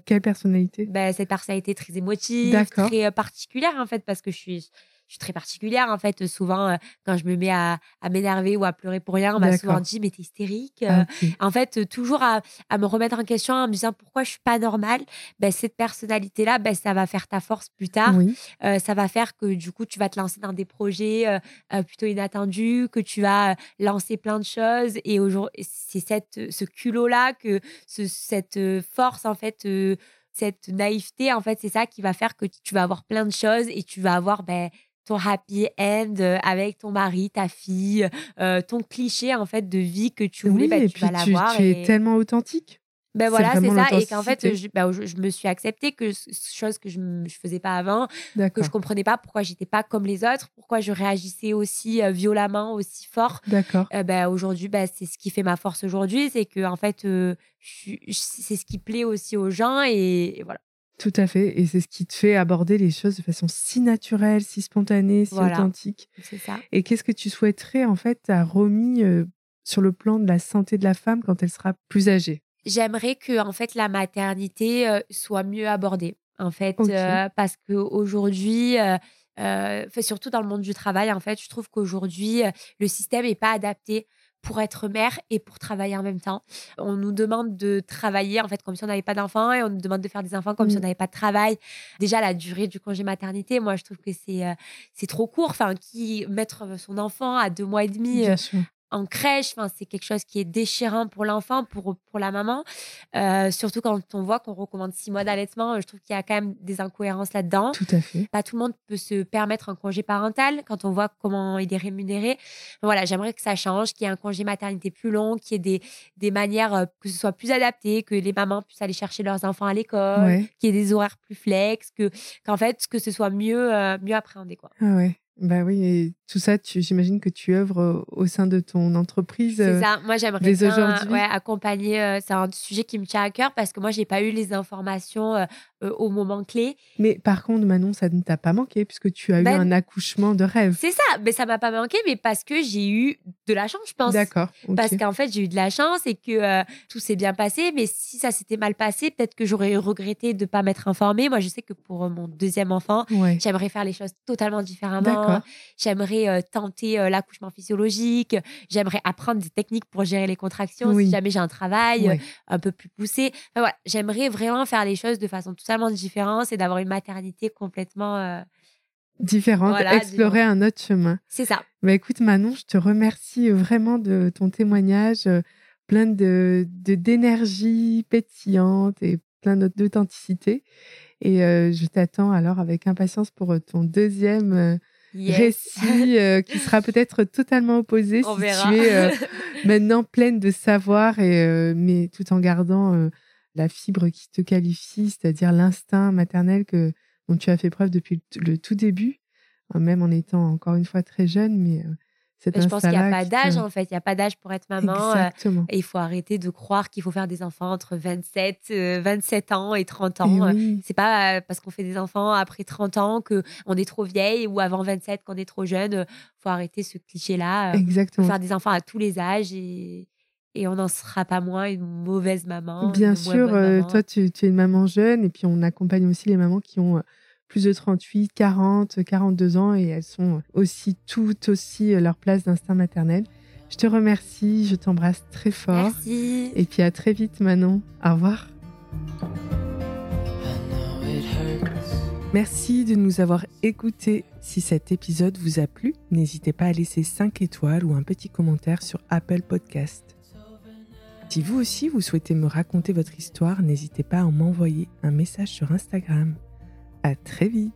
Quelle personnalité? Ben, Cette personnalité très émotive, très particulière en fait, parce que je suis je suis très particulière en fait. Souvent, euh, quand je me mets à, m'énerver ou à pleurer pour rien, on m'a souvent dit mais t'es hystérique. Euh. Ah, en fait, toujours à, me remettre en question en me disant pourquoi je suis pas normale? Ben, cette personnalité là, ben, ça va faire ta force plus tard. Euh, ça va faire que du coup tu vas te lancer dans des projets plutôt inattendus, que tu vas lancer plein de choses. Et aujourd'hui, c'est cette ce culot là que cette force en fait cette naïveté, en fait, c'est ça qui va faire que tu vas avoir plein de choses et tu vas avoir ben, ton happy end euh, avec ton mari, ta fille, euh, ton cliché en fait de vie que tu voulais, bah, tu vas l'avoir. Tu, es tellement authentique. Ben voilà, c'est ça. Et qu'en fait, bah, je, je, me suis acceptée que chose que je ne faisais pas avant, que je comprenais pas pourquoi j'étais pas comme les autres, pourquoi je réagissais aussi euh, violemment, aussi fort. D'accord. ben aujourd'hui, ben, c'est ce qui fait ma force aujourd'hui, c'est que en fait, c'est ce qui plaît aussi aux gens et voilà. Tout à fait. Et c'est ce qui te fait aborder les choses de façon si naturelle, si spontanée, si authentique. C'est ça. Et qu'est-ce que tu souhaiterais, en fait, à Romy euh, sur le plan de la santé de la femme quand elle sera plus âgée? J'aimerais que, en fait, la maternité euh, soit mieux abordée. En fait, euh, parce qu'aujourd'hui, surtout dans le monde du travail, en fait, je trouve qu'aujourd'hui, le système n'est pas adapté pour être mère et pour travailler en même temps. On nous demande de travailler en fait comme si on n'avait pas d'enfants et on nous demande de faire des enfants comme si on mmh. n'avait pas de travail. Déjà la durée du congé maternité, moi je trouve que c'est euh, c'est trop court. Enfin, qui mettre son enfant à deux mois et demi euh, en crèche. Enfin, c'est quelque chose qui est déchirant pour l'enfant, pour, pour la maman. Euh, surtout quand on voit qu'on recommande six mois d'allaitement. Je trouve qu'il y a quand même des incohérences là-dedans. Tout à fait. Pas tout le monde peut se permettre un congé parental quand on voit comment il est rémunéré. Voilà, j'aimerais que ça change, qu'il y ait un congé maternité plus long, qu'il y ait des, des manières euh, que ce soit plus adapté, que les mamans puissent aller chercher leurs enfants à l'école, qu'il y ait des horaires plus flex, que qu'en fait que ce soit mieux euh, mieux appréhendé quoi. Ah ouais. Bah oui, et tout ça, j'imagine que tu œuvres au sein de ton entreprise. C'est euh, ça. Moi, j'aimerais bien ouais, accompagner. Euh, c'est un sujet qui me tient à cœur parce que moi, j'ai pas eu les informations euh, au moment clé. Mais par contre, Manon, ça ne t'a pas manqué puisque tu as eu ben un accouchement de rêve. C'est ça. Mais ça m'a pas manqué, mais parce que j'ai eu de la chance, je pense. D'accord. Parce qu'en fait, j'ai eu de la chance et que tout s'est bien passé. Mais si ça s'était mal passé, peut-être que j'aurais regretté de pas m'être informée. Moi, je sais que pour mon deuxième enfant, j'aimerais faire les choses totalement différemment. J'aimerais euh, tenter euh, l'accouchement physiologique. J'aimerais apprendre des techniques pour gérer les contractions si jamais j'ai un travail euh, un peu plus poussé. voilà, j'aimerais vraiment faire les choses de façon totalement différente et d'avoir une maternité complètement différente, explorer un autre chemin. C'est ça. Bah, écoute Manon, je te remercie vraiment de ton témoignage plein de d'énergie pétillante et plein d'authenticité. Et je t'attends alors avec impatience pour ton deuxième récit qui sera peut-être totalement opposé si tu es *laughs* maintenant pleine de savoir, et, mais tout en gardant la fibre qui te qualifie, c'est-à-dire l'instinct maternel que, dont tu as fait preuve depuis le, tout début, hein, même en étant encore une fois très jeune, mais je pense qu'il n'y a pas d'âge, en fait. Il n'y a pas d'âge pour être maman. Euh, Exactement. et il faut arrêter de croire qu'il faut faire des enfants entre 27, 27 euh, ans et 30 ans. Ce C'est pas euh, parce qu'on fait des enfants après 30 ans qu'on est trop vieille ou avant 27 qu'on est trop jeune. Il faut arrêter ce cliché-là. Exactement. Faut faire des enfants à tous les âges et, et on n'en sera pas moins une mauvaise maman. Bien sûr, toi, tu, tu, es une maman jeune et puis on accompagne aussi les mamans qui ont plus de 38, 40, 42 ans et elles sont aussi toutes aussi euh, leur place d'instinct maternel. Je te remercie, je t'embrasse très fort. Merci. Et puis à très vite Manon. Au revoir. Merci de nous avoir écoutés. Si cet épisode vous a plu, n'hésitez pas à laisser 5 étoiles ou un petit commentaire sur Apple Podcast. Si vous aussi vous souhaitez me raconter votre histoire, n'hésitez pas à m'envoyer un message sur Instagram. À très vite.